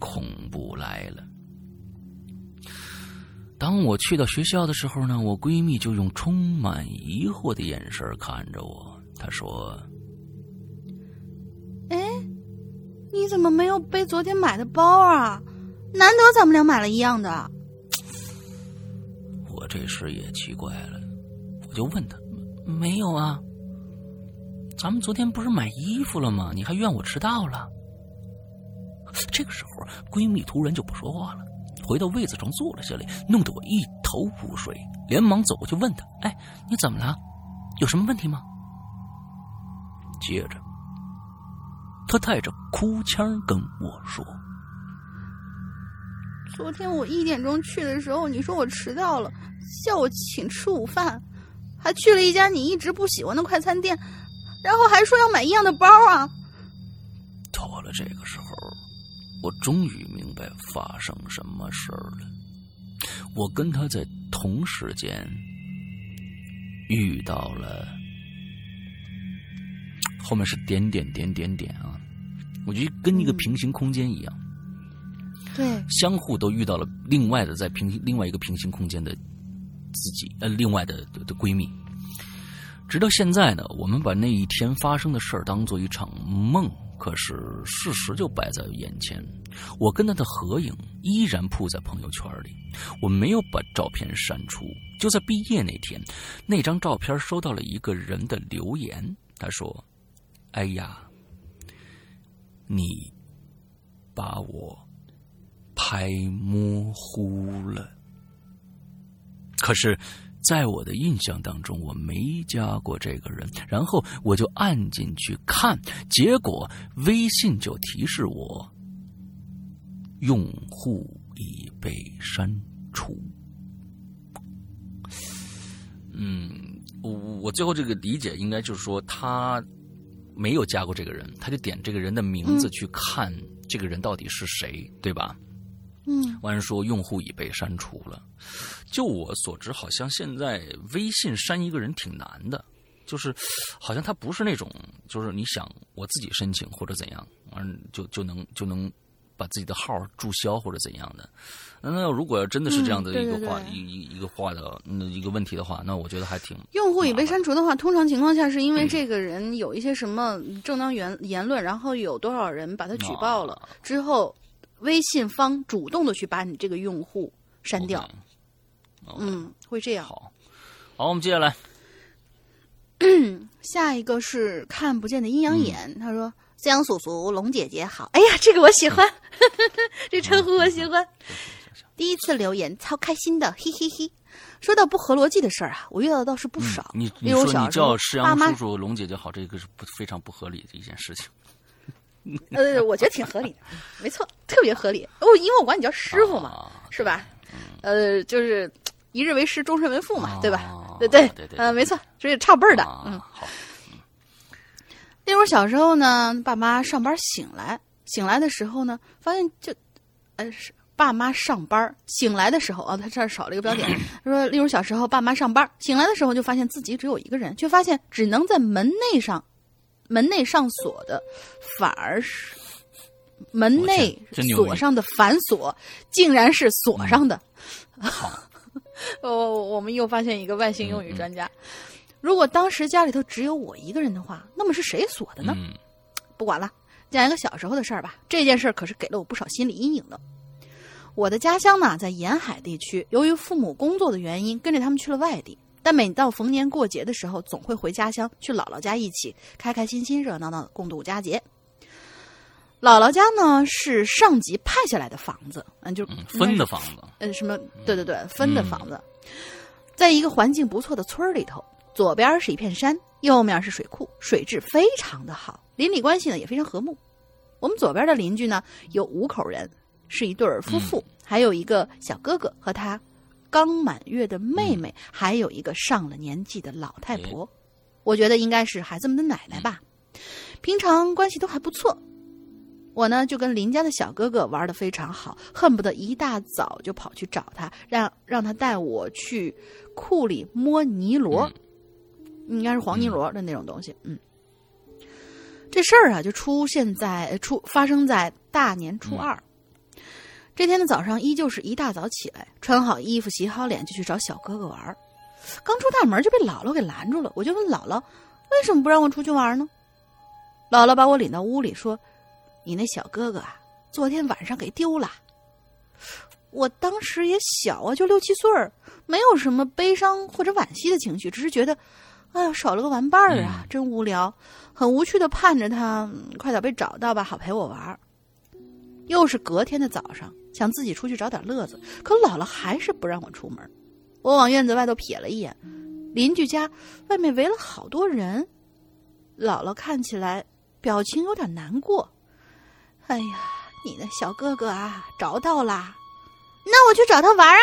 恐怖来了。当我去到学校的时候呢，我闺蜜就用充满疑惑的眼神看着我。她说哎，你怎么没有背昨天买的包啊？难得咱们俩买了一样的。：“我这时也奇怪了，我就问她：没有啊？咱们昨天不是买衣服了吗？你还怨我迟到了？”这个时候，闺蜜突然就不说话了，回到位子上坐了下来，弄得我一头雾水，连忙走过去问她：“哎，你怎么了？有什么问题吗？”接着，她带着哭腔跟我说昨天我一点钟去的时候，你说我迟到了，叫我请吃午饭，还去了一家你一直不喜欢的快餐店，然后还说要买一样的包啊。到了这个时候，我终于明白发生什么事儿了。我跟他在同时间遇到了，后面是点点点点点啊，我觉得跟一个平行空间一样，对，相互都遇到了另外的在平另外一个平行空间的自己，呃，另外的的的闺蜜。直到现在呢，我们把那一天发生的事儿当做一场梦，可是事实就摆在眼前。我跟她的合影依然铺在朋友圈里，我没有把照片删除。就在毕业那天，那张照片收到了一个人的留言，他说：“哎呀，你把我拍模糊了。”可是，在我的印象当中，我没加过这个人。然后我就按进去看，结果微信就提示我，用户已被删除。嗯，我我最后这个理解应该就是说，他没有加过这个人，他就点这个人的名字去看这个人到底是谁，对吧？嗯，完说用户已被删除了。就我所知，好像现在微信删一个人挺难的，就是好像他不是那种，就是你想我自己申请或者怎样，完就就能就能把自己的号注销或者怎样的。那如果要真的是这样的一个话、一一一个话的那一个问题的话，那我觉得还挺用户已被删除的话，通常情况下是因嗯。为这个人有一些什么正当言言论，然后有多少人把他举报了啊。之后，微信方主动的去把你这个用户删掉。嗯，会这样。好。好，我们接下来，下一个是看不见的阴阳眼，嗯他说：“江叔叔，龙姐姐好。”哎呀，这个我喜欢，这称呼我喜欢。第一次留言，超开心的，嘿嘿嘿。说到不合逻辑的事儿啊，我遇到的倒是不少。你你说你叫石爸妈阳叔叔、龙姐姐好，这个是不非常不合理的一件事情。呃，我觉得挺合理的，没错，特别合理。哦，因为我管你叫师傅嘛，啊是吧？呃，就是一日为师，终身为父嘛，对吧？啊对对呃，没错，所以差辈儿的。啊嗯，好，例如小时候呢，爸妈上班醒来，醒来的时候呢，发现就，呃，是爸妈上班醒来的时候啊，他这儿少了一个标点。他说，例如小时候爸妈上班醒来的时候，就发现自己只有一个人，却发现只能在门内上，门内上锁的，反而是门内锁上的反锁，竟然是锁上的。好，哦，我们又发现一个外星用嗯语专家。如果当时家里头只有我一个人的话，那么是谁锁的呢？嗯不管了，讲一个小时候的事儿吧。这件事儿可是给了我不少心理阴影的。我的家乡呢在沿海地区，由于父母工作的原因，跟着他们去了外地。但每到逢年过节的时候，总会回家乡去姥姥家一起开开心心、热热闹闹的共度佳节。姥姥家呢是上级派下来的房子，嗯，就嗯，分的房子，嗯，什么？对对对，分的房子，在一个环境不错的村儿里头，左边是一片山，右面是水库，水质非常的好，邻里关系呢也非常和睦。我们左边的邻居呢有五口人，是一对儿夫妇，还有一个小哥哥和他刚满月的妹妹，还有一个上了年纪的老太婆，我觉得应该是孩子们的奶奶吧。平常关系都还不错，我呢就跟邻家的小哥哥玩的非常好，恨不得一大早就跑去找他，让让他带我去库里摸泥螺，应该是黄泥螺的那种东西。嗯，这事儿啊就出现在呃出发生在大年初二。这天的早上，依旧是一大早起来，穿好衣服、洗好脸就去找小哥哥玩儿。刚出大门就被姥姥给拦住了，我就问姥姥为什么不让我出去玩呢？姥姥把我领到屋里说：“你那小哥哥啊，昨天晚上给丢了。”我当时也小啊，就六七岁儿，没有什么悲伤或者惋惜的情绪，只是觉得，哎呀，少了个玩伴儿啊，真无聊，很无趣的盼着他嗯快点被找到吧，好陪我玩儿。又是隔天的早上，想自己出去找点乐子，可姥姥还是不让我出门。我往院子外头瞥了一眼，邻居家外面围了好多人，姥姥看起来表情有点难过。哎呀，你的小哥哥啊，找到啦！那我去找他玩啊！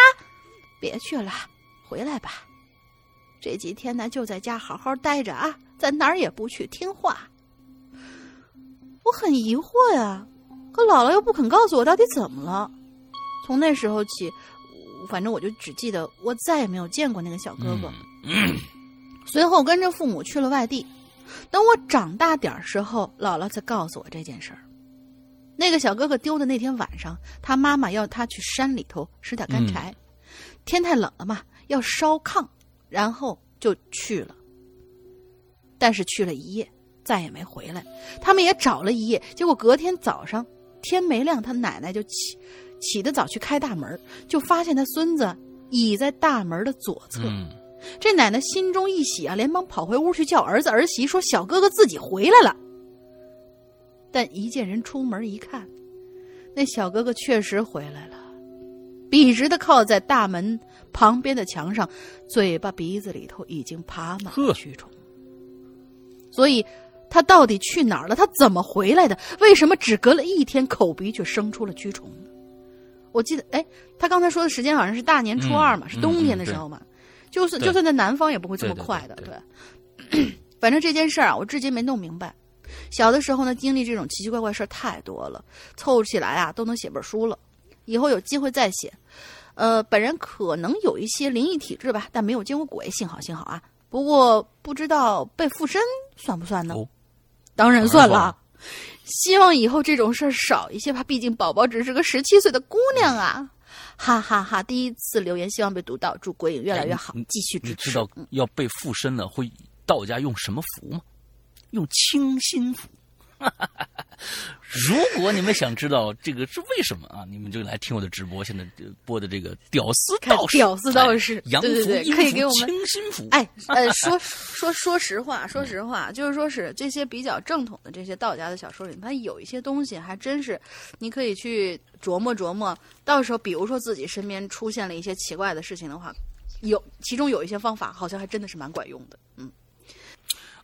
别去了，回来吧。这几天呢，就在家好好待着啊，咱哪儿也不去，听话。我很疑惑呀，可姥姥又不肯告诉我到底怎么了。从那时候起，反正我就只记得我再也没有见过那个小哥哥。随后跟着父母去了外地。等我长大点儿时候，姥姥才告诉我这件事儿。那个小哥哥丢的那天晚上，他妈妈要他去山里头拾点干柴，天太冷了嘛，要烧炕，然后就去了。但是去了一夜，再也没回来。他们也找了一夜，结果隔天早上天没亮，他奶奶就起起得早去开大门，就发现他孙子倚在大门的左侧。嗯，这奶奶心中一喜啊，连忙跑回屋去叫儿子儿媳，说小哥哥自己回来了。但一见人出门一看，那小哥哥确实回来了，笔直的靠在大门旁边的墙上，嘴巴鼻子里头已经爬满了蛆虫。所以，他到底去哪儿了？他怎么回来的？为什么只隔了一天，口鼻却生出了蛆虫呢？我记得，哎，他刚才说的时间好像是大年初二嘛，嗯是冬天的时候嘛。就算就算在南方也不会这么对对快的，对对。反正这件事儿啊，我至今没弄明白。小的时候呢，经历这种奇奇怪怪事儿太多了，凑起来啊都能写本书了。以后有机会再写。呃，本人可能有一些灵异体质吧，但没有见过鬼，幸好幸好啊。不过不知道被附身算不算呢？哦当然算了。希望以后这种事儿少一些吧，毕竟宝宝只是个十七岁的姑娘啊！哈哈哈第一次留言，希望被读到，祝鬼影越来越好哎你，继续支持。你知道要被附身了会道家用什么符吗？用清心符。如果你们想知道这个是为什么啊，你们就来听我的直播，现在呃播的这个屌丝看道士，屌丝道士对对对可以给我们清心符。哎，呃，说说说实话，说实话，就是说是这些比较正统的这些道家的小说里，它有一些东西还真是你可以去琢磨琢磨。到时候，比如说自己身边出现了一些奇怪的事情的话，有其中有一些方法，好像还真的是蛮管用的。嗯，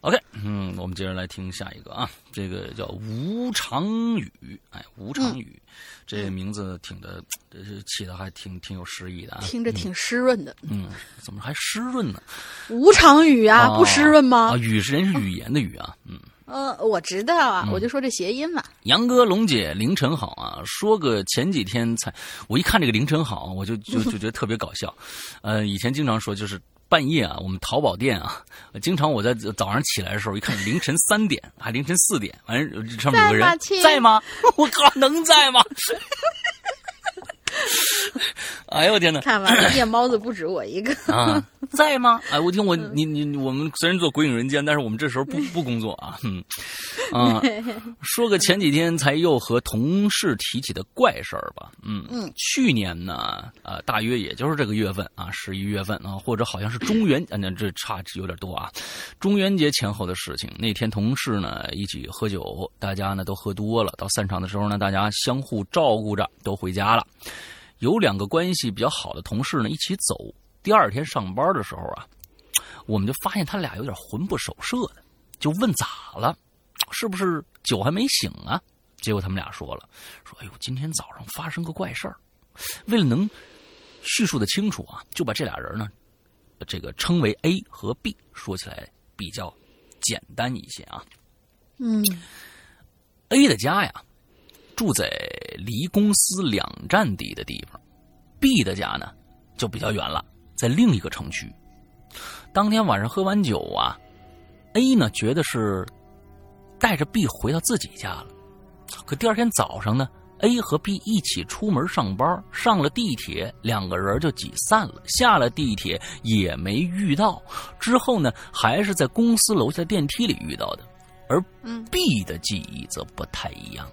OK，嗯，我们接着来听下一个啊，这个叫吴长宇，哎，吴长宇，这名字挺的，这起的还挺挺有诗意的啊。听着挺湿润的。嗯，怎么还湿润呢？吴常语啊，哦不湿润吗啊，？语是人是语言的语啊，嗯。呃，我知道啊，我就说这谐音嘛。杨哥、龙姐，凌晨好啊！说个前几天才，我一看这个凌晨好，我就就就觉得特别搞笑。呃，以前经常说就是半夜啊，我们淘宝店啊，经常我在早上起来的时候，一看凌晨三点，还凌晨四点，完了上面有个人在吗在吗？我靠，能在吗？哎呦我天哪！看完了，夜猫子不止我一个。啊，在吗？哎，我听我你你我们虽然做鬼影人间，但是我们这时候不 不工作啊。嗯，啊，说个前几天才又和同事提起的怪事儿吧。嗯嗯，去年呢，呃，大约也就是这个月份啊，十一月份啊，或者好像是中元，啊，那这差有点多啊。中元节前后的事情，那天同事呢一起喝酒，大家呢都喝多了，到散场的时候呢，大家相互照顾着都回家了。有两个关系比较好的同事呢一起走。第二天上班的时候啊，我们就发现他俩有点魂不守舍的，就问咋了，是不是酒还没醒啊？结果他们俩说了，说哎呦，今天早上发生个怪事儿。为了能叙述的清楚啊，就把这俩人呢，这个称为 A 和 B，说起来比较简单一些啊。嗯，A 的家呀，住在离公司两站地的地方，B 的家呢就比较远了。在另一个城区，当天晚上喝完酒啊，A 呢觉得是带着 B 回到自己家了。可第二天早上呢，A 和 B 一起出门上班，上了地铁，两个人就挤散了。下了地铁也没遇到，之后呢，还是在公司楼下电梯里遇到的。而 B 的记忆则不太一样，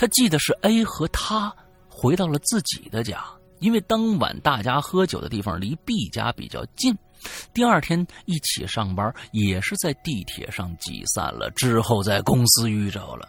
他记得是 A 和他回到了自己的家。因为当晚大家喝酒的地方离 B 家比较近，第二天一起上班也是在地铁上挤散了，之后在公司遇着了。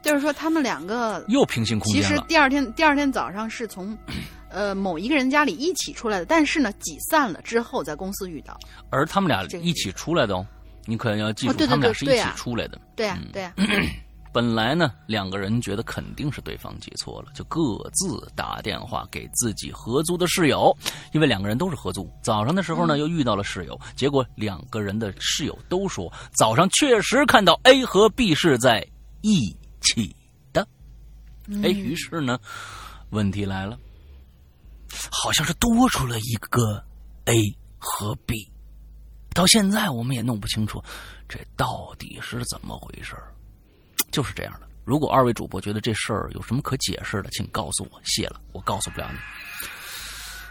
就是说，他们两个又平行空间其实第二天第二天早上是从，呃某一个人家里一起出来的，但是呢挤散了之后在公司遇到。而他们俩一起出来的哦，你可能要记住，他们俩是一起出来的。对呀，对呀。本来呢，两个人觉得肯定是对方记错了，就各自打电话给自己合租的室友，因为两个人都是合租。早上的时候呢，又遇到了室友，结果两个人的室友都说早上确实看到 A 和 B 是在一起的。哎，于是呢，问题来了，好像是多出了一个 A 和 B，到现在我们也弄不清楚这到底是怎么回事儿。就是这样的。如果二位主播觉得这事儿有什么可解释的，请告诉我。谢了，我告诉不了你。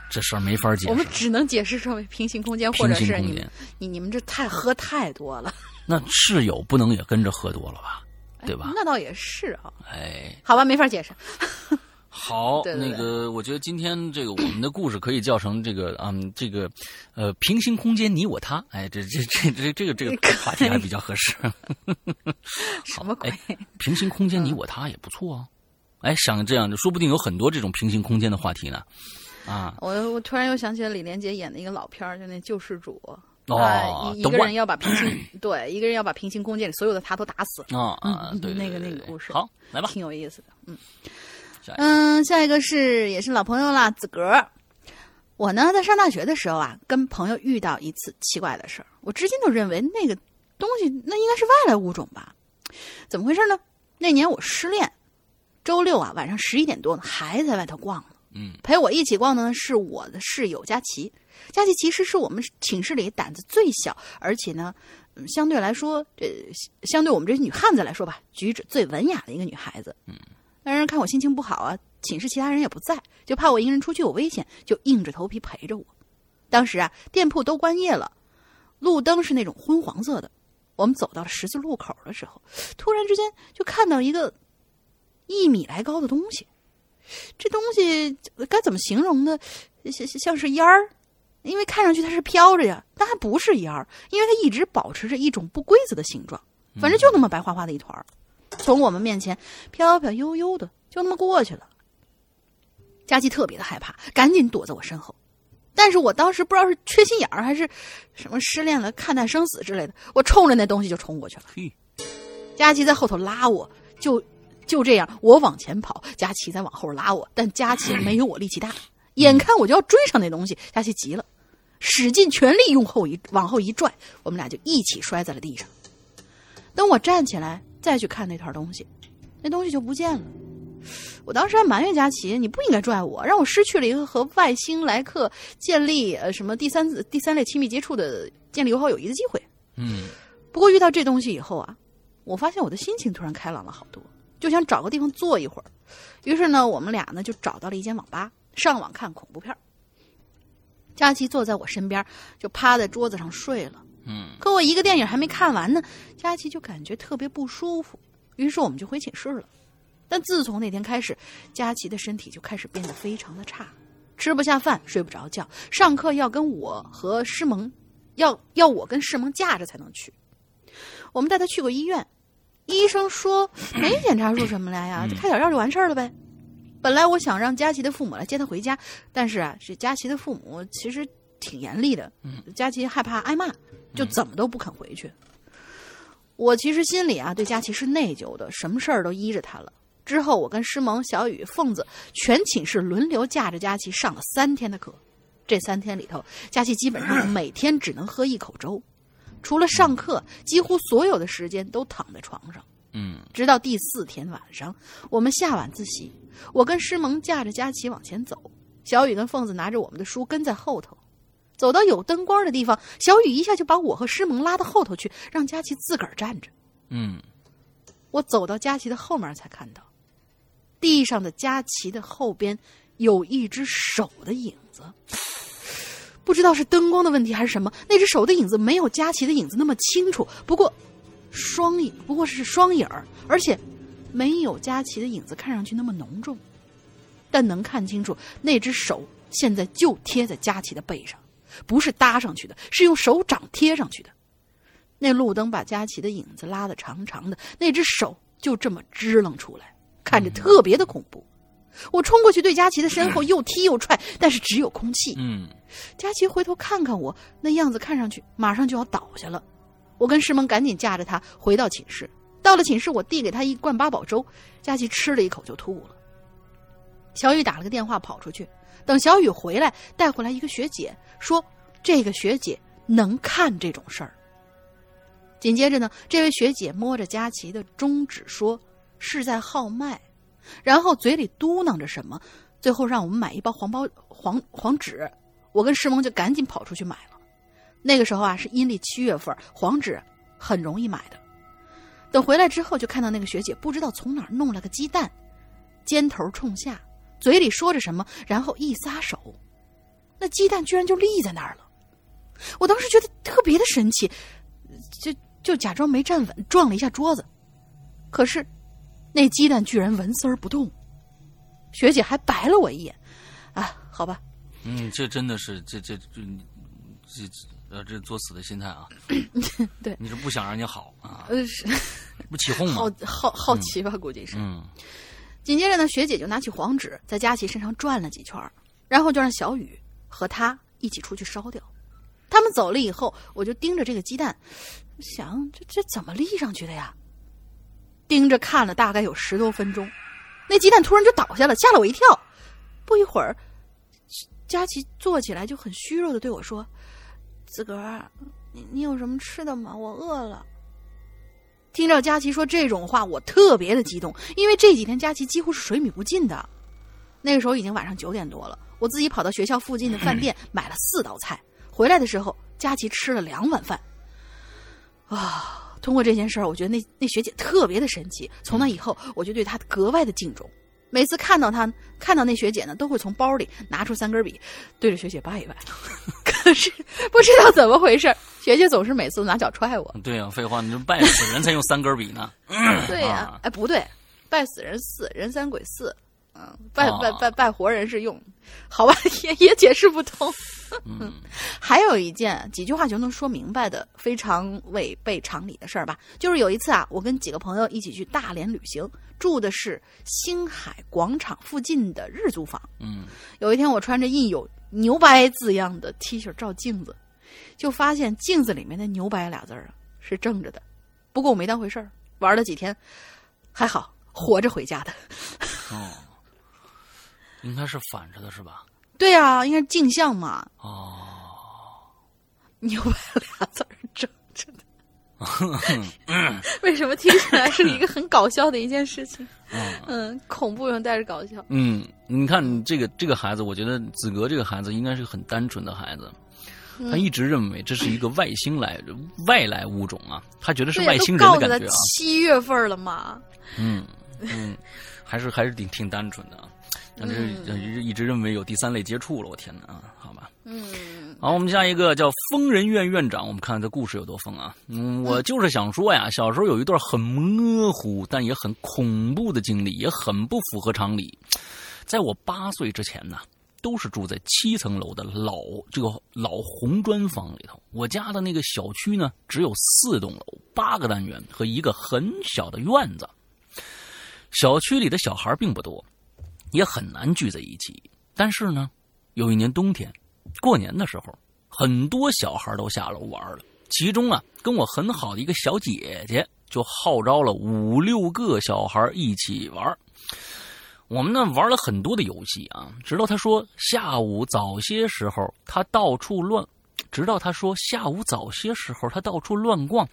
这事儿没法解释。我们只能解释成为平行空间，或者是你你你们这太喝太多了。那室友不能也跟着喝多了吧？对吧？那倒也是啊。哎，好吧，没法解释。好，那个，我觉得今天这个我们的故事可以叫成这个，嗯，这个，呃，平行空间你我他，哎，这这这这这个这个话题还比较合适。什么鬼？平行空间你我他也不错啊。哎，想这样的，说不定有很多这种平行空间的话题呢。啊，我我突然又想起了李连杰演的一个老片儿，就那救世主。哦，一个人要把平行对一个人要把平行空间里所有的他都打死。啊啊，对，那个那个故事，好，来吧，挺有意思的，嗯。嗯，下一个是也是老朋友啦，子格。我呢，在上大学的时候啊，跟朋友遇到一次奇怪的事儿。我至今都认为那个东西那应该是外来物种吧？怎么回事呢？那年我失恋，周六啊晚上十一点多呢，还在外头逛呢。嗯，陪我一起逛的呢是我的室友佳琪。佳琪其实是我们寝室里胆子最小，而且呢，相对来说，这相对我们这些女汉子来说吧，举止最文雅的一个女孩子。嗯。那人看我心情不好啊，寝室其他人也不在，就怕我一个人出去有危险，就硬着头皮陪着我。当时啊，店铺都关业了，路灯是那种昏黄色的。我们走到了十字路口的时候，突然之间就看到一个一米来高的东西。这东西该怎么形容呢？像像是烟儿，因为看上去它是飘着呀，但还不是烟儿，因为它一直保持着一种不规则的形状，反正就那么白花花的一团儿。从我们面前飘飘悠悠的就那么过去了。佳琪特别的害怕，赶紧躲在我身后。但是我当时不知道是缺心眼儿还是什么失恋了看淡生死之类的，我冲着那东西就冲过去了。佳琪在后头拉我，就就这样，我往前跑，佳琪在往后拉我。但佳琪没有我力气大，眼看我就要追上那东西，佳琪急了，使尽全力用后一往后一拽，我们俩就一起摔在了地上。等我站起来。再去看那团东西，那东西就不见了。我当时还埋怨佳琪：“你不应该拽我，让我失去了一个和外星来客建立呃什么第三第三类亲密接触的建立友好友谊的机会。”嗯。不过遇到这东西以后啊，我发现我的心情突然开朗了好多，就想找个地方坐一会儿，于是呢，我们俩呢就找到了一间网吧，上网看恐怖片。佳琪坐在我身边，就趴在桌子上睡了。嗯可我一个电影还没看完呢，佳琪就感觉特别不舒服，于是我们就回寝室了。但自从那天开始，佳琪的身体就开始变得非常的差，吃不下饭，睡不着觉，上课要跟我和师萌，要要我跟师萌架着才能去。我们带他去过医院，医生说没检查出什么来呀，就开点药就完事儿了呗。本来我想让佳琪的父母来接他回家，但是啊，这佳琪的父母其实挺严厉的，佳琪害怕挨骂，就怎么都不肯回去。我其实心里啊对佳琪是内疚的，什么事儿都依着他了。之后，我跟师萌、小雨、凤子全寝室轮流架着佳琪上了三天的课。这三天里头，佳琪基本上每天只能喝一口粥，除了上课，几乎所有的时间都躺在床上。嗯直到第四天晚上，我们下晚自习，我跟师萌架着佳琪往前走，小雨跟凤子拿着我们的书跟在后头。走到有灯光的地方，小雨一下就把我和师萌拉到后头去，让佳琪自个儿站着。嗯我走到佳琪的后面才看到，地上的佳琪的后边有一只手的影子。不知道是灯光的问题还是什么，那只手的影子没有佳琪的影子那么清楚，不过双影不过是双影儿，而且没有佳琪的影子看上去那么浓重，但能看清楚那只手现在就贴在佳琪的背上，不是搭上去的，是用手掌贴上去的。那路灯把佳琪的影子拉得长长的，那只手就这么支棱出来，看着特别的恐怖。我冲过去对佳琪的身后又踢又踹，但是只有空气。嗯佳琪回头看看我，那样子看上去马上就要倒下了。我跟师萌赶紧架着他回到寝室。到了寝室，我递给他一罐八宝粥，佳琪吃了一口就吐了。小雨打了个电话跑出去，等小雨回来，带回来一个学姐，说这个学姐能看这种事儿。紧接着呢，这位学姐摸着佳琪的中指说是在号脉，然后嘴里嘟囔着什么，最后让我们买一包黄包黄黄纸。我跟师萌就赶紧跑出去买了。那个时候啊，是阴历七月份，黄纸很容易买的。等回来之后，就看到那个学姐不知道从哪儿弄了个鸡蛋，尖头冲下，嘴里说着什么，然后一撒手，那鸡蛋居然就立在那儿了。我当时觉得特别的神奇，就就假装没站稳，撞了一下桌子。可是，那鸡蛋居然纹丝儿不动。学姐还白了我一眼，啊，好吧，嗯，这真的是这这这这呃这作死的心态啊！对你是不想让人家好啊？呃，是不起哄好吗？好好奇吧，估计是。嗯紧接着呢，学姐就拿起黄纸在佳琪身上转了几圈，然后就让小雨和他一起出去烧掉。他们走了以后，我就盯着这个鸡蛋，想这这怎么立上去的呀？盯着看了大概有十多分钟，那鸡蛋突然就倒下了，吓了我一跳。不一会儿，佳琪坐起来就很虚弱的对我说：“子格儿，你你有什么吃的吗？我饿了。”听着佳琪说这种话，我特别的激动，因为这几天佳琪几乎是水米不进的。那个时候已经晚上九点多了，我自己跑到学校附近的饭店 买了四道菜，回来的时候佳琪吃了两碗饭。啊，通过这件事儿，我觉得那那学姐特别的神奇。从那以后，我就对她格外的敬重。每次看到他，看到那学姐呢，都会从包里拿出三根笔，对着学姐拜一拜。可是不知道怎么回事，学姐总是每次都拿脚踹我。对呀、废话，你这拜死人才用三根笔呢。对呀、啊哎，不对，拜死人四，人三鬼四，嗯，拜拜哦拜拜活人是用，好吧，也也解释不通。嗯 还有一件几句话就能说明白的非常违背常理的事儿吧，就是有一次啊，我跟几个朋友一起去大连旅行，住的是星海广场附近的日租房。嗯有一天，我穿着印有“牛掰”字样的 T 恤照镜子，就发现镜子里面的“牛掰”俩字儿啊是正着的。不过我没当回事儿，玩了几天，还好活着回家的。哦，应该是反着的是吧？对啊，应该是镜像嘛，哦，牛掰俩字儿正着的。为什么听起来是一个很搞笑的一件事情？嗯，恐怖又带着搞笑。嗯，你看你这个这个孩子，我觉得子格这个孩子应该是个很单纯的孩子。嗯他一直认为这是一个外星来外来物种啊，他觉得是，外星人的感觉啊。七月份了嘛。嗯嗯，还是还是挺挺单纯的啊。但是一直认为有第三类接触了，我天哪啊！好吧，嗯，好，我们下一个叫疯人院院长，我们看看这故事有多疯啊！嗯，我就是想说呀，小时候有一段很模糊但也很恐怖的经历，也很不符合常理。在我八岁之前呢，都是住在七层楼的老这个老红砖房里头。我家的那个小区呢，只有四栋楼、八个单元和一个很小的院子。小区里的小孩并不多。也很难聚在一起。但是呢，有一年冬天，过年的时候，很多小孩都下楼玩了。其中啊，跟我很好的一个小姐姐就号召了五六个小孩一起玩。我们呢玩了很多的游戏啊，直到她说下午早些时候，她到处乱。直到他说下午早些时候，他到处乱逛，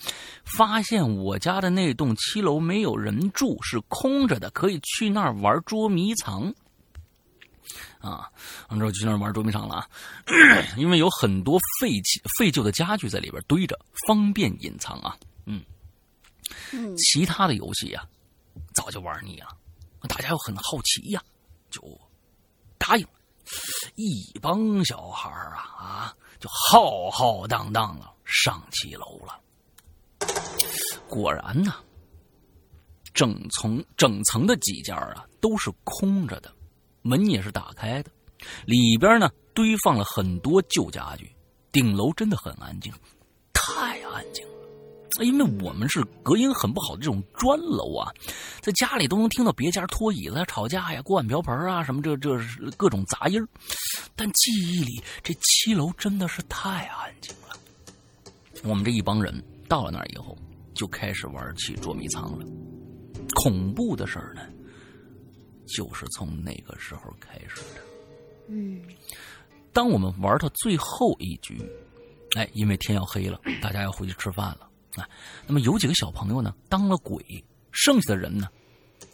发现我家的那栋七楼没有人住，是空着的，可以去那儿玩捉迷藏。啊，完之后去那儿玩捉迷藏了啊，因为有很多废弃、废旧的家具在里边堆着，方便隐藏啊。嗯，其他的游戏呀，早就玩腻了，大家又很好奇呀，就答应了。一帮小孩啊啊！就浩浩荡荡了上起楼了。果然呢，整层整层的几间啊都是空着的，门也是打开的，里边呢堆放了很多旧家具。顶楼真的很安静，太安静了。因为我们是隔音很不好的这种砖楼啊，在家里都能听到别家拖椅子、吵架呀、锅碗瓢盆啊什么这这各种杂音但记忆里这七楼真的是太安静了。我们这一帮人到了那儿以后，就开始玩起捉迷藏了。恐怖的事儿呢，就是从那个时候开始的。嗯，当我们玩到最后一局，哎，因为天要黑了，大家要回去吃饭了。啊，那么有几个小朋友呢当了鬼，剩下的人呢，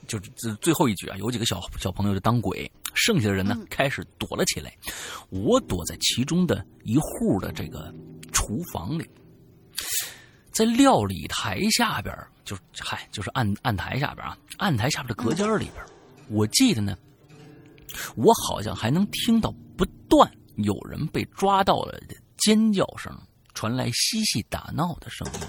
就是最最后一局啊，有几个小小朋友就当鬼，剩下的人呢开始躲了起来。我躲在其中的一户的这个厨房里，在料理台下边，就是嗨，就是案案台下边啊，案台下边的隔间里边，我记得呢，我好像还能听到不断有人被抓到了的尖叫声。传来嬉戏打闹的声音，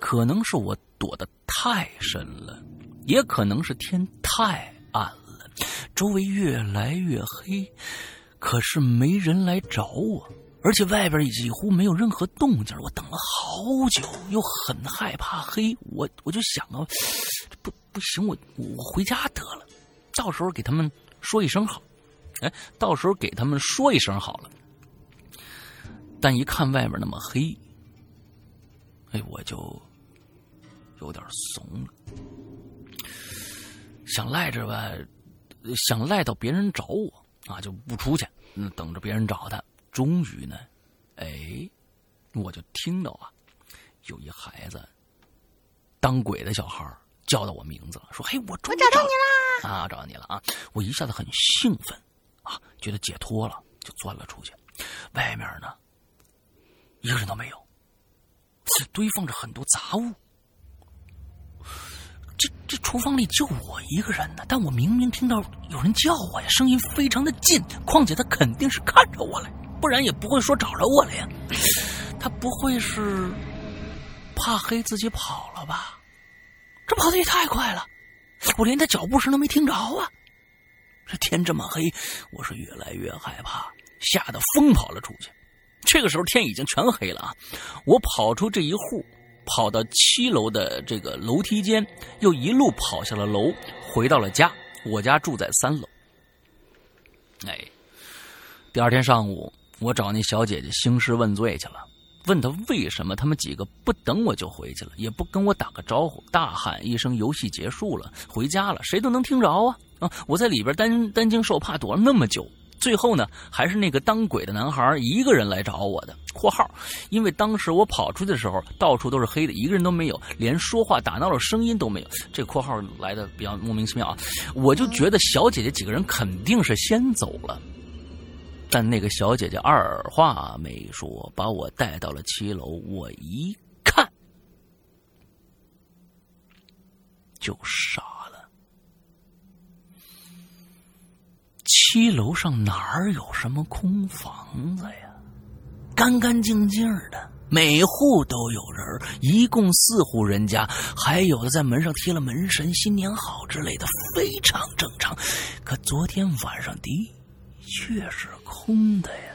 可能是我躲得太深了，也可能是天太暗了，周围越来越黑，可是没人来找我，而且外边几乎没有任何动静。我等了好久，又很害怕黑，我我就想啊，不不行，我我回家得了，到时候给他们说一声好，哎，到时候给他们说一声好了。但一看外面那么黑，哎，我就有点怂了。想赖着吧，想赖到别人找我啊，就不出去，嗯，等着别人找他。终于呢，哎，我就听到啊，有一孩子当鬼的小孩叫到我名字了，说：“嘿，我终于找到你啦！啊，找到你了啊！”我一下子很兴奋啊，觉得解脱了，就钻了出去。外面呢？一个人都没有，堆放着很多杂物。这这厨房里就我一个人呢，但我明明听到有人叫我呀，声音非常的近。况且他肯定是看着我了，不然也不会说找着我了呀。他不会是怕黑自己跑了吧？这跑的也太快了，我连他脚步声都没听着啊！这天这么黑，我是越来越害怕，吓得疯跑了出去。这个时候天已经全黑了啊！我跑出这一户，跑到七楼的这个楼梯间，又一路跑下了楼，回到了家。我家住在三楼。哎，第二天上午，我找那小姐姐兴师问罪去了，问她为什么他们几个不等我就回去了，也不跟我打个招呼，大喊一声“游戏结束了，回家了”，谁都能听着啊！啊，我在里边担担惊受怕躲了那么久。最后呢，还是那个当鬼的男孩一个人来找我的。（括号）因为当时我跑出去的时候，到处都是黑的，一个人都没有，连说话打闹的声音都没有。这括号来的比较莫名其妙啊！我就觉得小姐姐几个人肯定是先走了，但那个小姐姐二话没说，把我带到了七楼。我一看，就傻了。七楼上哪儿有什么空房子呀？干干净净的，每户都有人，一共四户人家，还有的在门上贴了门神、新年好之类的，非常正常。可昨天晚上的确是空的呀，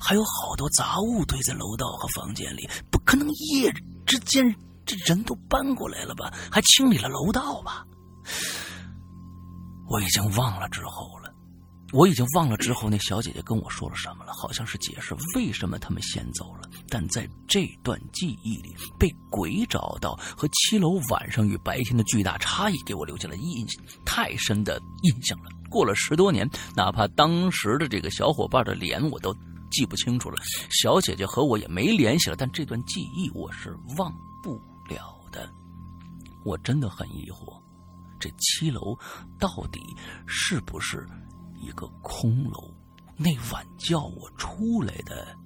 还有好多杂物堆在楼道和房间里，不可能一夜之间这人都搬过来了吧？还清理了楼道吧？我已经忘了之后了。我已经忘了之后那小姐姐跟我说了什么了，好像是解释为什么他们先走了。但在这段记忆里，被鬼找到和七楼晚上与白天的巨大差异，给我留下了印太深的 印象了。过了十多年，哪怕当时的这个小伙伴的脸我都记不清楚了，小姐姐和我也没联系了，但这段记忆我是忘不了的。我真的很疑惑，这七楼到底是不是？一个空楼，那晚叫我出来的，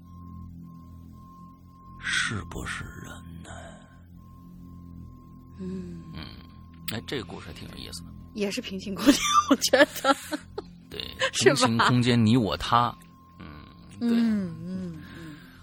是不是人呢？嗯，嗯，哎，这个故事还挺有意思的。也是平行空间，我觉得。对，平行空间，你我他。嗯，对，嗯嗯。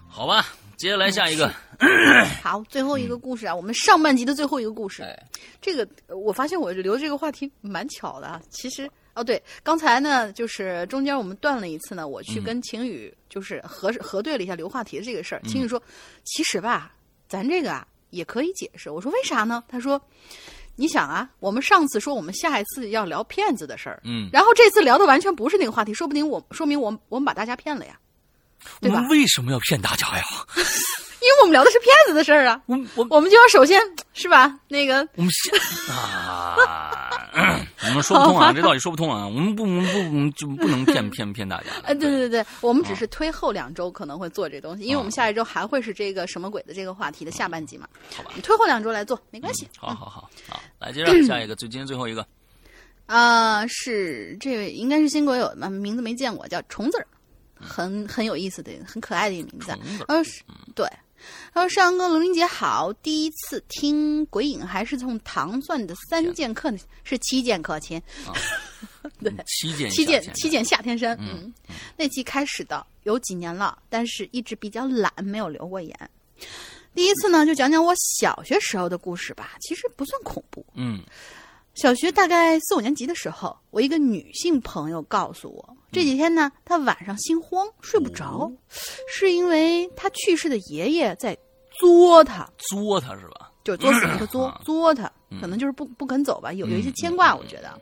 好吧，接下来下一个。好，最后一个故事啊，我们上半集的最后一个故事。哎，这个呃我发现我留这个话题蛮巧的啊。其实哦，对，刚才呢，就是中间我们断了一次呢，我去跟晴雨就是核核对了一下留话题的这个事儿。晴雨说，其实吧，咱这个啊也可以解释。我说为啥呢？他说，你想啊，我们上次说我们下一次要聊骗子的事儿，嗯，然后这次聊的完全不是那个话题，说不定我说明我我们把大家骗了呀，我们？为什么要骗大家呀？因为我们聊的是骗子的事儿啊，我我我们就要首先是吧？那个我们先啊，我们说不通啊，这道理说不通啊。我们不，我们不，我们就不能骗骗骗大家的。呃，对对对，我们只是推后两周可能会做这东西，因为我们下一周还会是这个什么鬼的这个话题的下半集嘛。好吧推后两周来做没关系。好好好好，来接着 下一个，最今天最后一个。啊、是这位应该是新国友吧，名字没见过，叫虫子儿，很很有意思的，很可爱的一个名字。虫子他说是对，他说上哥龙玲姐好，第一次听鬼影还是从唐钻的三剑客是七剑客亲，对嗯七剑七剑剑七剑夏天山，嗯嗯，那期开始的有几年了，但是一直比较懒，没有留过言。第一次呢，就讲讲我小学时候的故事吧，其实不算恐怖。嗯小学大概四五年级的时候，我一个女性朋友告诉我，这几天呢，她晚上心慌，睡不着，是因为她去世的爷爷在作她，作她是吧？就是作死那个 作啊，作她，嗯可能就是不不肯走吧，有有一些嗯牵挂，嗯我觉得。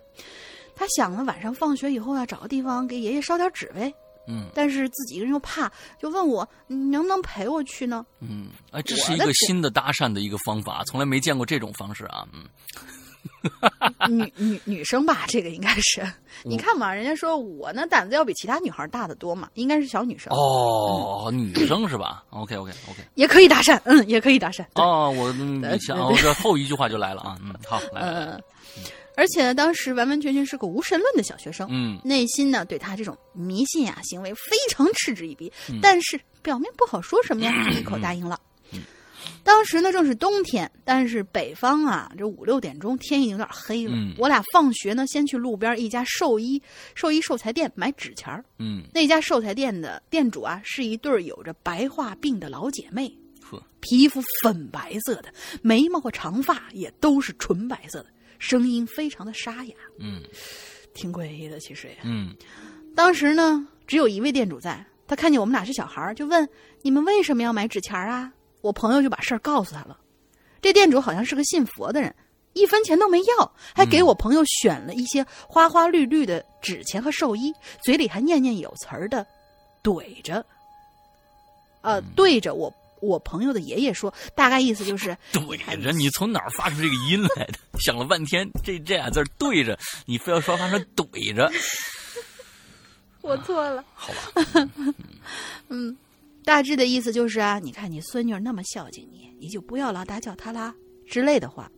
她想了晚上放学以后要找个地方给爷爷烧点纸呗，嗯但是自己一个人又怕，就问我你能不能陪我去呢？嗯，哎，这是一个新的搭讪的一个方法，从来没见过这种方式啊。嗯 女女女生吧，这个应该是，你看嘛，人家说我呢胆子要比其他女孩大得多嘛，应该是小女生，哦，女生是吧？OK OK OK。也可以搭讪，嗯，也可以搭讪，哦，我嗯对以前对哦，这后一句话就来了啊。嗯，好，来嗯，而且呢，当时完完全全是个无神论的小学生，嗯内心呢对他这种迷信啊、行为非常嗤之以鼻，嗯但是表面不好说什么呀，就一口答应了。当时呢正是冬天，但是北方啊，这五六点钟天已经有点黑了。嗯我俩放学呢，先去路边一家寿衣寿衣寿材店买纸钱儿。嗯，那家寿材店的店主啊，是一对儿有着白化病的老姐妹，呵，皮肤粉白色的，眉毛和长发也都是纯白色的，声音非常的沙哑，嗯挺诡异的。其实也，嗯当时呢，只有一位店主在，他看见我们俩是小孩儿，就问：“你们为什么要买纸钱儿啊？”我朋友就把事儿告诉他了。这店主好像是个信佛的人，一分钱都没要，还给我朋友选了一些花花绿绿的纸钱和寿衣，嘴里还念念有词儿的怼着，呃，对着我我朋友的爷爷说，大概意思就是怼着你从哪儿发出这个音来的？想了半天，这这俩字儿对着，你非要说发成怼着，我错了。好吧？大致的意思就是啊，你看你孙女那么孝敬你，你就不要老打搅她啦之类的话。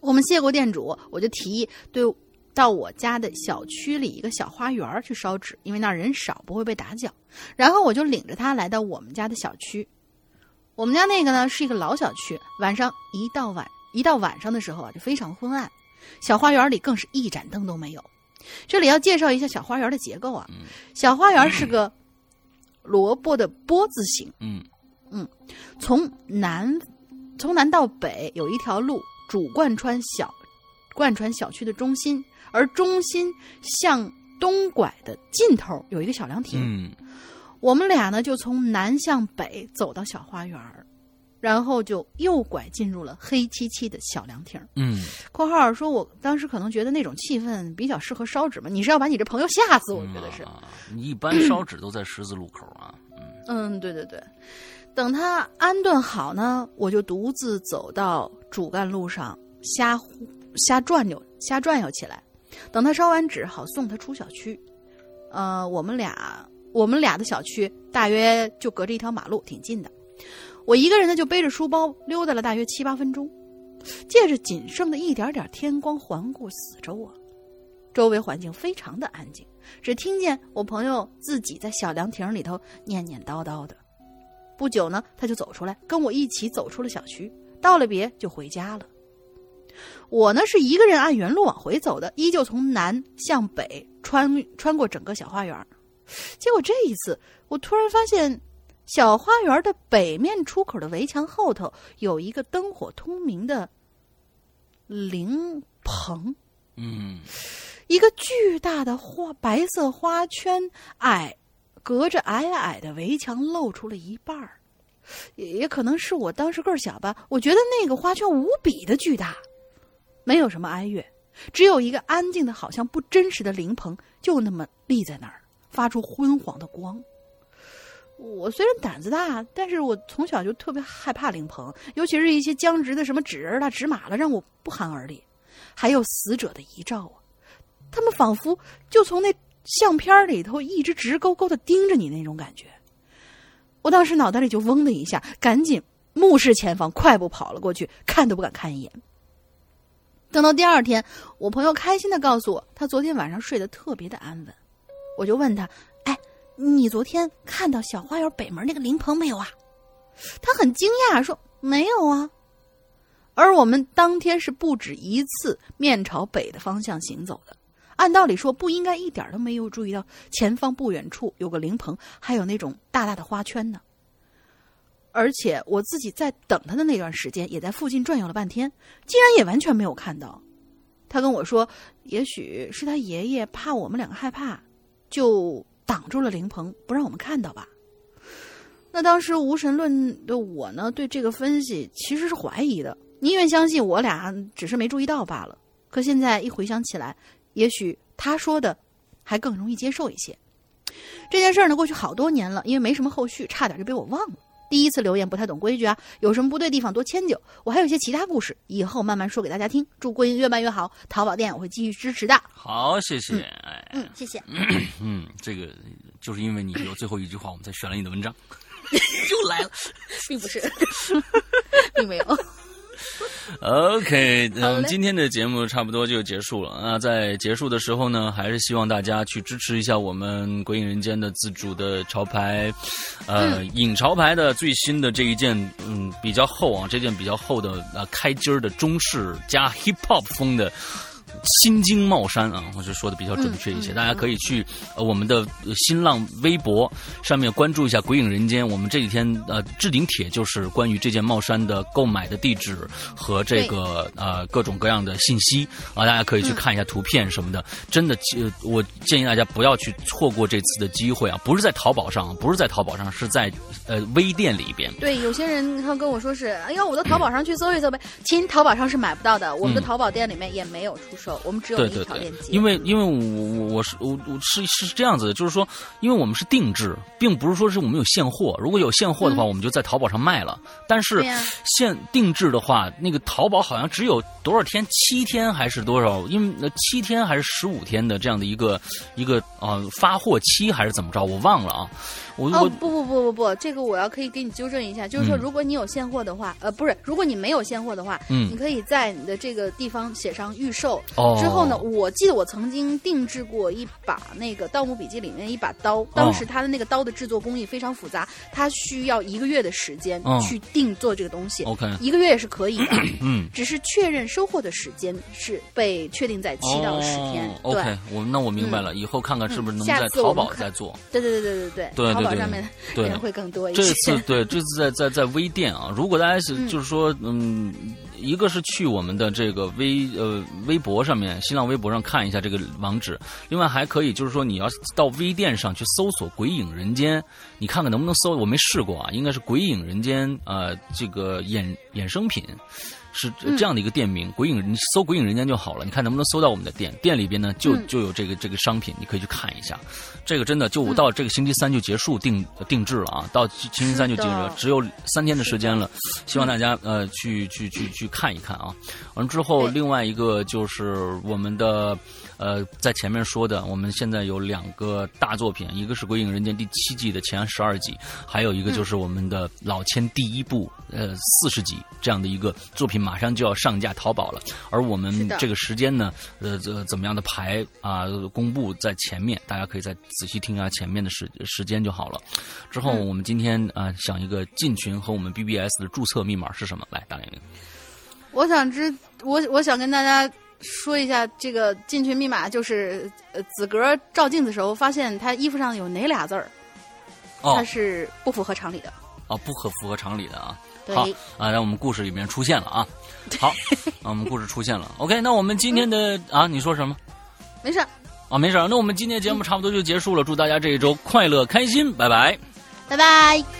我们谢过店主，我就提议对到我家的小区里一个小花园去烧纸，因为那儿人少，不会被打搅。然后我就领着他来到我们家的小区。我们家那个呢是一个老小区，晚上一到晚一到晚上的时候啊，就非常昏暗，小花园里更是一盏灯都没有。这里要介绍一下小花园的结构啊，小花园是个萝卜的波字形，嗯。嗯从南从南到北有一条路主贯穿小贯穿小区的中心，而中心向东拐的尽头有一个小凉亭。嗯。我们俩呢就从南向北走到小花园儿，然后就右拐进入了黑漆漆的小凉亭。嗯，（括号说，我当时可能觉得那种气氛比较适合烧纸嘛，你是要把你这朋友吓死，我觉得是。啊你一般烧纸都在十字路口啊。嗯嗯，对对对。等他安顿好呢，我就独自走到主干路上瞎胡瞎转悠瞎转悠起来。等他烧完纸，好送他出小区。呃，我们俩我们俩的小区大约就隔着一条马路，挺近的。我一个人呢就背着书包溜达了大约七八分钟，借着仅剩的一点点天光环顾四周啊，周围环境非常的安静，只听见我朋友自己在小凉亭里头念念叨叨的。不久呢，他就走出来，跟我一起走出了小区，道了别就回家了。我呢是一个人按原路往回走的，依旧从南向北穿穿过整个小花园。结果这一次，我突然发现，小花园的北面出口的围墙后头有一个灯火通明的灵棚。嗯一个巨大的花白色花圈，矮隔着矮矮的围墙露出了一半儿，也可能是我当时个儿小吧。我觉得那个花圈无比的巨大，没有什么哀乐，只有一个安静的、好像不真实的灵棚，就那么立在那儿，发出昏黄的光。我虽然胆子大，但是我从小就特别害怕灵棚，尤其是一些僵直的什么纸人啦、纸马了，让我不寒而栗。还有死者的遗照啊，他们仿佛就从那相片里头一直直勾勾的盯着你那种感觉。我当时脑袋里就嗡的一下，赶紧目视前方，快步跑了过去，看都不敢看一眼。等到第二天，我朋友开心的告诉我，他昨天晚上睡得特别的安稳。我就问他：“，你昨天看到小花园北门那个灵棚没有啊？”他很惊讶说：“没有啊。”而我们当天是不止一次面朝北的方向行走的，按道理说不应该一点都没有注意到前方不远处有个灵棚，还有那种大大的花圈呢。而且我自己在等他的那段时间，也在附近转悠了半天，竟然也完全没有看到。他跟我说，也许是他爷爷怕我们两个害怕，就挡住了灵棚，不让我们看到吧。那当时无神论的我呢，对这个分析其实是怀疑的，宁愿相信我俩只是没注意到罢了。可现在一回想起来，也许他说的还更容易接受一些。这件事儿呢，过去好多年了，因为没什么后续，差点就被我忘了。第一次留言不太懂规矩啊，有什么不对地方多迁就。我还有一些其他故事，以后慢慢说给大家听。祝郭英越办越好，淘宝店我会继续支持的。好，谢谢。哎，嗯，谢谢。嗯，这个就是因为你有最后一句话，我们才选了你的文章。又来了，并不是，并没有。OK，嗯，好嘞今天的节目差不多就结束了那。在结束的时候呢，还是希望大家去支持一下我们《鬼影人间》的自主的潮牌，呃，影潮牌的最新的这一件，嗯，比较厚啊，这件比较厚的呃开襟儿的中式加 hip hop 风的。新京帽衫啊，我是说的比较准确一些，大家可以去呃我们的呃新浪微博上面关注一下《鬼影人间》，我们这几天呃置顶帖就是关于这件帽衫的购买的地址和这个呃各种各样的信息啊，大家可以去看一下图片什么的。真的，呃我建议大家不要去错过这次的机会啊，不是在淘宝上，不是在淘宝上，是在呃微店里边。对，有些人他跟我说是，哎呀，我到淘宝上去搜一搜呗。亲，淘宝上是买不到的，我们的嗯淘宝店里面也没有出售，我们只有一对对对条链接。，因为因为我我我是我我是是这样子的，就是说，因为我们是定制，并不是说是我们有现货。如果有现货的话，我们就在淘宝上卖了。但是现定制的话，那个淘宝好像只有多少天，七天还是多少？因为呃七天还是十五天的这样的一个一个呃发货期还是怎么着？我忘了啊。哦，我哦不不不不不，这个我要可以给你纠正一下，就是说，嗯如果你有现货的话，呃，不是，如果你没有现货的话，嗯你可以在你的这个地方写上预售。哦之后呢，我记得我曾经定制过一把那个《盗墓笔记》里面一把刀，当时它的那个刀的制作工艺非常复杂，它需要一个月的时间嗯去定做这个东西。OK 一个月也是可以的，嗯。只是确认收货的时间是被确定在七到十天。OK，我那我明白了，以后看看是不是能在淘宝再做。对对对对对对对宝上面对人会更多一这。次对这次在在在微店啊，如果大家是嗯就是说嗯，一个是去我们的这个微呃微博上面，新浪微博上看一下这个网址，另外还可以就是说你要到微店上去搜索“鬼影人间”，你看看能不能搜，我没试过啊，应该是“鬼影人间”呃这个衍衍生品。是嗯这样的一个店名，鬼影，你搜“鬼影人间”就好了。你看能不能搜到我们的店？店里边呢，就嗯就有这个这个商品，你可以去看一下。这个真的，就到这个星期三就结束定定制了啊，到星期三就结束了，只有三天的时间了。希望大家呃去去去去看一看啊。完之后，另外一个就是我们的呃在前面说的，我们现在有两个大作品，一个是《鬼影人间》第七季的前十二集，还有一个就是我们的老千第一部呃四十集这样的一个作品，马上就要上架淘宝了。而我们这个时间呢，呃，这怎么样的排啊、公布在前面，大家可以再仔细听一下前面的时时间就好了。之后嗯我们今天啊、想一个进群和我们 BBS 的注册密码是什么？来，大玲玲。我想知我我想跟大家说一下，这个进群密码就是呃子格照镜子的时候发现他衣服上有哪俩字儿，哦它是不符合常理的。哦，不可符合常理的啊。对好啊，让我们故事里面出现了啊。好，啊，我们故事出现了。OK，那我们今天的啊，你说什么？没事，啊，没事。那我们今天节目差不多就结束了，祝大家这一周快乐开心，拜拜。拜拜。